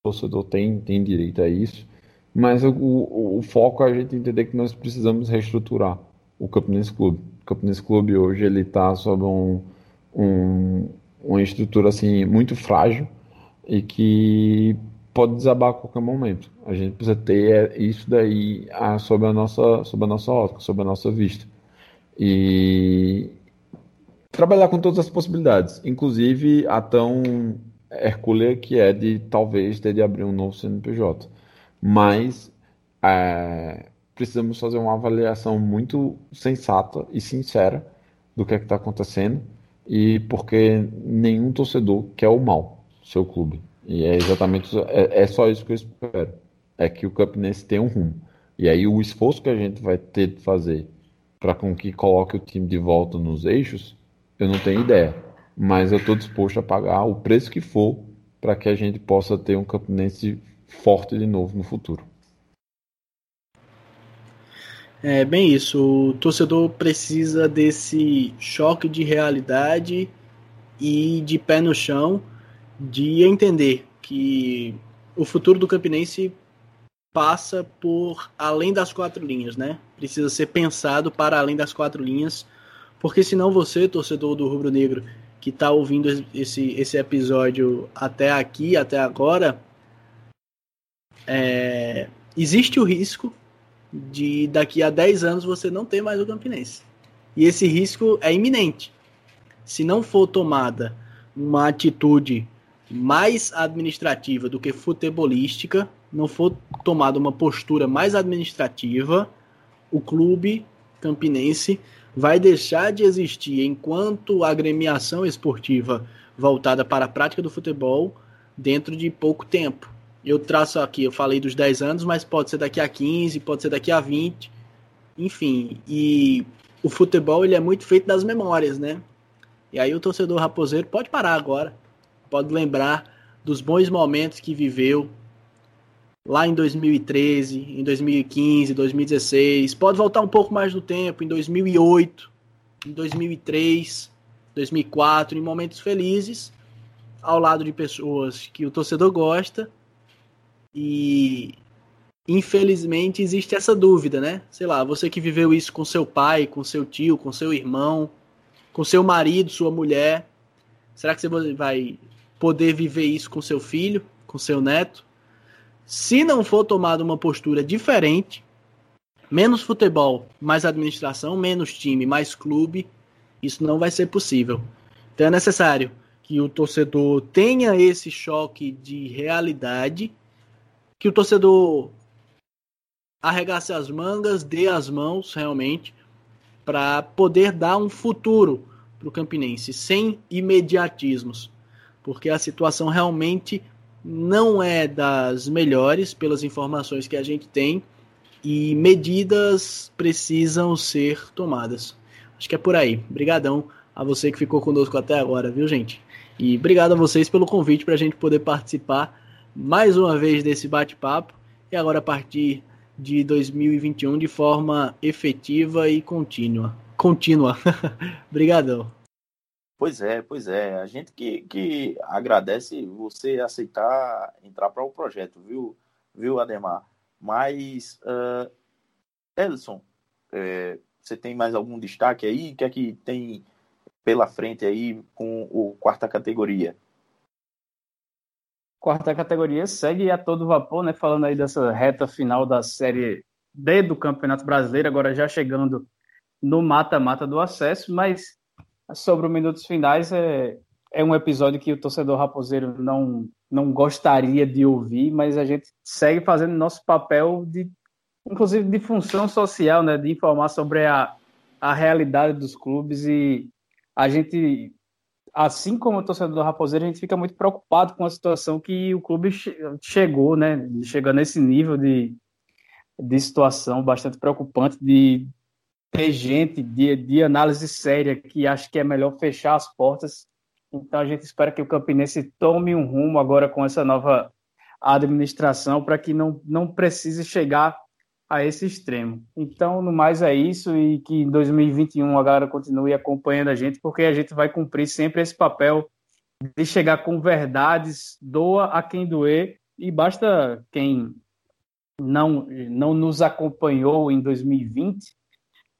o torcedor tem, tem direito a isso. Mas o, o, o foco é a gente entender que nós precisamos reestruturar o Campinense Clube. O Campinense Clube hoje ele está sob um, um uma estrutura assim muito frágil e que pode desabar a qualquer momento. A gente precisa ter é, isso daí ah, sob a nossa sob a nossa ótica, sob a nossa vista. E trabalhar com todas as possibilidades, inclusive a tão hercúlea que é de talvez ter de abrir um novo CNPJ. Mas é, precisamos fazer uma avaliação muito sensata e sincera do que é está acontecendo e porque nenhum torcedor quer o mal seu clube. E é exatamente é, é só isso que eu espero. É que o Campinense tenha um rumo. E aí o esforço que a gente vai ter de fazer para com que coloque o time de volta nos eixos, eu não tenho ideia. Mas eu estou disposto a pagar o preço que for para que a gente possa ter um Campinense forte de novo no futuro. É bem isso. O torcedor precisa desse choque de realidade e de pé no chão, de entender que o futuro do Campinense passa por além das quatro linhas, né? Precisa ser pensado para além das quatro linhas, porque senão você, torcedor do Rubro Negro, que está ouvindo esse, esse episódio até aqui, até agora, é, existe o risco de daqui a 10 anos você não ter mais o Campinense. E esse risco é iminente. Se não for tomada uma atitude mais administrativa do que futebolística, não for tomada uma postura mais administrativa, o clube campinense vai deixar de existir enquanto agremiação esportiva voltada para a prática do futebol dentro de pouco tempo. Eu traço aqui, eu falei dos 10 anos, mas pode ser daqui a 15, pode ser daqui a 20, enfim. E o futebol ele é muito feito das memórias, né? E aí o torcedor raposeiro pode parar agora, pode lembrar dos bons momentos que viveu lá em 2013, em 2015, 2016, pode voltar um pouco mais no tempo, em 2008, em 2003, 2004, em momentos felizes, ao lado de pessoas que o torcedor gosta e infelizmente existe essa dúvida, né? Sei lá, você que viveu isso com seu pai, com seu tio, com seu irmão, com seu marido, sua mulher, será que você vai poder viver isso com seu filho, com seu neto? Se não for tomada uma postura diferente, menos futebol, mais administração, menos time, mais clube, isso não vai ser possível. Então é necessário que o torcedor tenha esse choque de realidade que o torcedor arregasse as mangas, dê as mãos realmente, para poder dar um futuro para o Campinense, sem imediatismos, porque a situação realmente não é das melhores pelas informações que a gente tem e medidas precisam ser tomadas. Acho que é por aí. Obrigadão a você que ficou conosco até agora, viu, gente? E obrigado a vocês pelo convite para a gente poder participar mais uma vez desse bate-papo e agora a partir de 2021 de forma efetiva e contínua. Contínua. Obrigadão. Pois é, pois é. A gente que, que agradece você aceitar entrar para o projeto, viu, viu Ademar? Mas, uh, Edson, é, você tem mais algum destaque aí? O que é que tem pela frente aí com o quarta categoria? Quarta categoria segue a todo vapor, né? Falando aí dessa reta final da Série D do Campeonato Brasileiro, agora já chegando no mata-mata do acesso, mas sobre os minutos finais é, é um episódio que o torcedor raposeiro não, não gostaria de ouvir, mas a gente segue fazendo nosso papel de, inclusive de função social, né? De informar sobre a, a realidade dos clubes e a gente assim como o torcedor do Raposeiro, a gente fica muito preocupado com a situação que o clube chegou, né? Chegando nesse nível de, de situação bastante preocupante de ter gente de, de análise séria que acha que é melhor fechar as portas. Então a gente espera que o Campinense tome um rumo agora com essa nova administração para que não, não precise chegar a esse extremo. Então, no mais é isso e que em 2021 a galera continue acompanhando a gente, porque a gente vai cumprir sempre esse papel de chegar com verdades, doa a quem doer, e basta quem não, não nos acompanhou em 2020,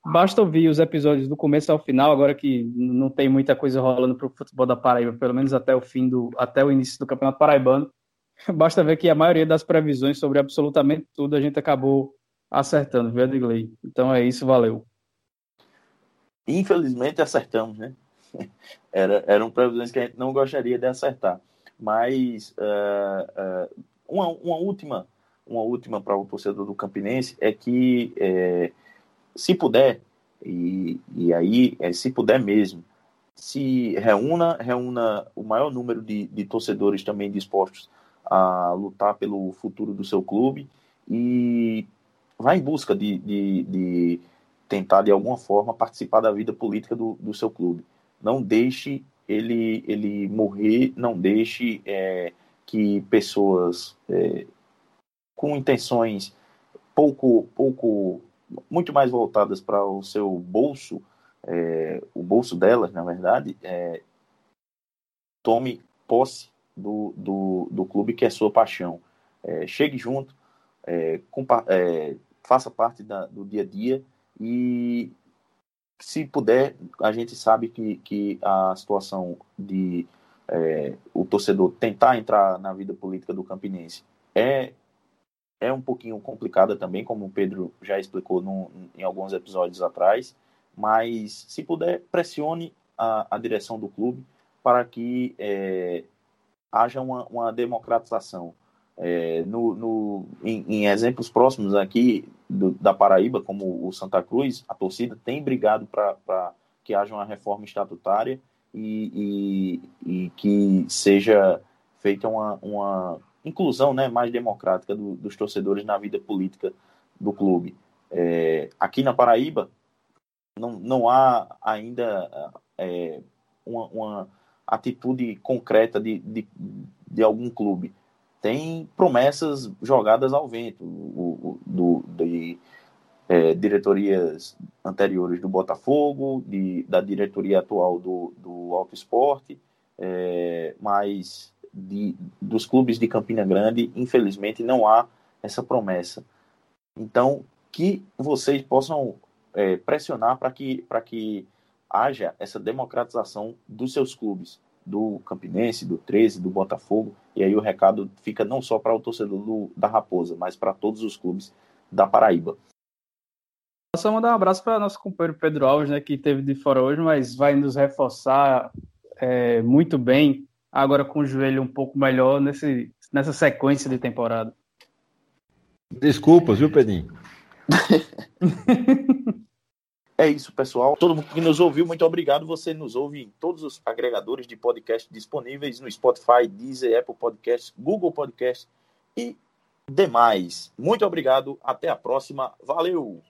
basta ouvir os episódios do começo ao final, agora que não tem muita coisa rolando para o futebol da Paraíba, pelo menos até o fim do, até o início do Campeonato Paraibano. Basta ver que a maioria das previsões sobre absolutamente tudo a gente acabou acertando, viu, Edgley? Então é isso, valeu. Infelizmente acertamos, né? Era, eram previsões que a gente não gostaria de acertar. Mas uh, uh, uma, uma última, uma última para o torcedor do Campinense é que, é, se puder, e, e aí, é, se puder mesmo, se reúna, reúna o maior número de, de torcedores também dispostos a lutar pelo futuro do seu clube e vá em busca de, de, de, tentar, de alguma forma, participar da vida política do, do seu clube. Não deixe ele, ele morrer, não deixe é, que pessoas é, com intenções pouco, pouco, muito mais voltadas para o seu bolso, é, o bolso delas, na verdade, é, tome posse do, do, do clube que é sua paixão. É, chegue junto, é, é, faça parte da, do dia a dia e se puder, a gente sabe que, que a situação de é, o torcedor tentar entrar na vida política do Campinense é, é um pouquinho complicada também, como o Pedro já explicou no, em alguns episódios atrás, mas se puder, pressione a, a direção do clube para que é, haja uma, uma democratização. É, no, no, em, em, exemplos próximos aqui do, da Paraíba, como o Santa Cruz, a torcida tem brigado para que haja uma reforma estatutária e, e, e que seja feita uma, uma inclusão né, mais democrática do, dos torcedores na vida política do clube. É, aqui na Paraíba, não, não há ainda é, uma, uma atitude concreta de, de, de algum clube. Tem promessas jogadas ao vento o, o, do, de é, diretorias anteriores do Botafogo, de, da diretoria atual do, do Alto Esporte, é, mas de, dos clubes de Campina Grande, infelizmente, não há essa promessa. Então, que vocês possam é, pressionar para que, que haja essa democratização dos seus clubes, do Campinense, do 13, do Botafogo, e aí o recado fica não só para o torcedor do, da Raposa, mas para todos os clubes da Paraíba. Só mandar um abraço para nosso companheiro Pedro Alves, né, que teve de fora hoje, mas vai nos reforçar é, muito bem, agora com o joelho um pouco melhor nesse, nessa sequência de temporada. Desculpas, viu, Pedrinho? É isso, pessoal. Todo mundo que nos ouviu, muito obrigado. Você nos ouve em todos os agregadores de podcast disponíveis no Spotify, Deezer, Apple Podcasts, Google Podcasts e demais. Muito obrigado. Até a próxima. Valeu!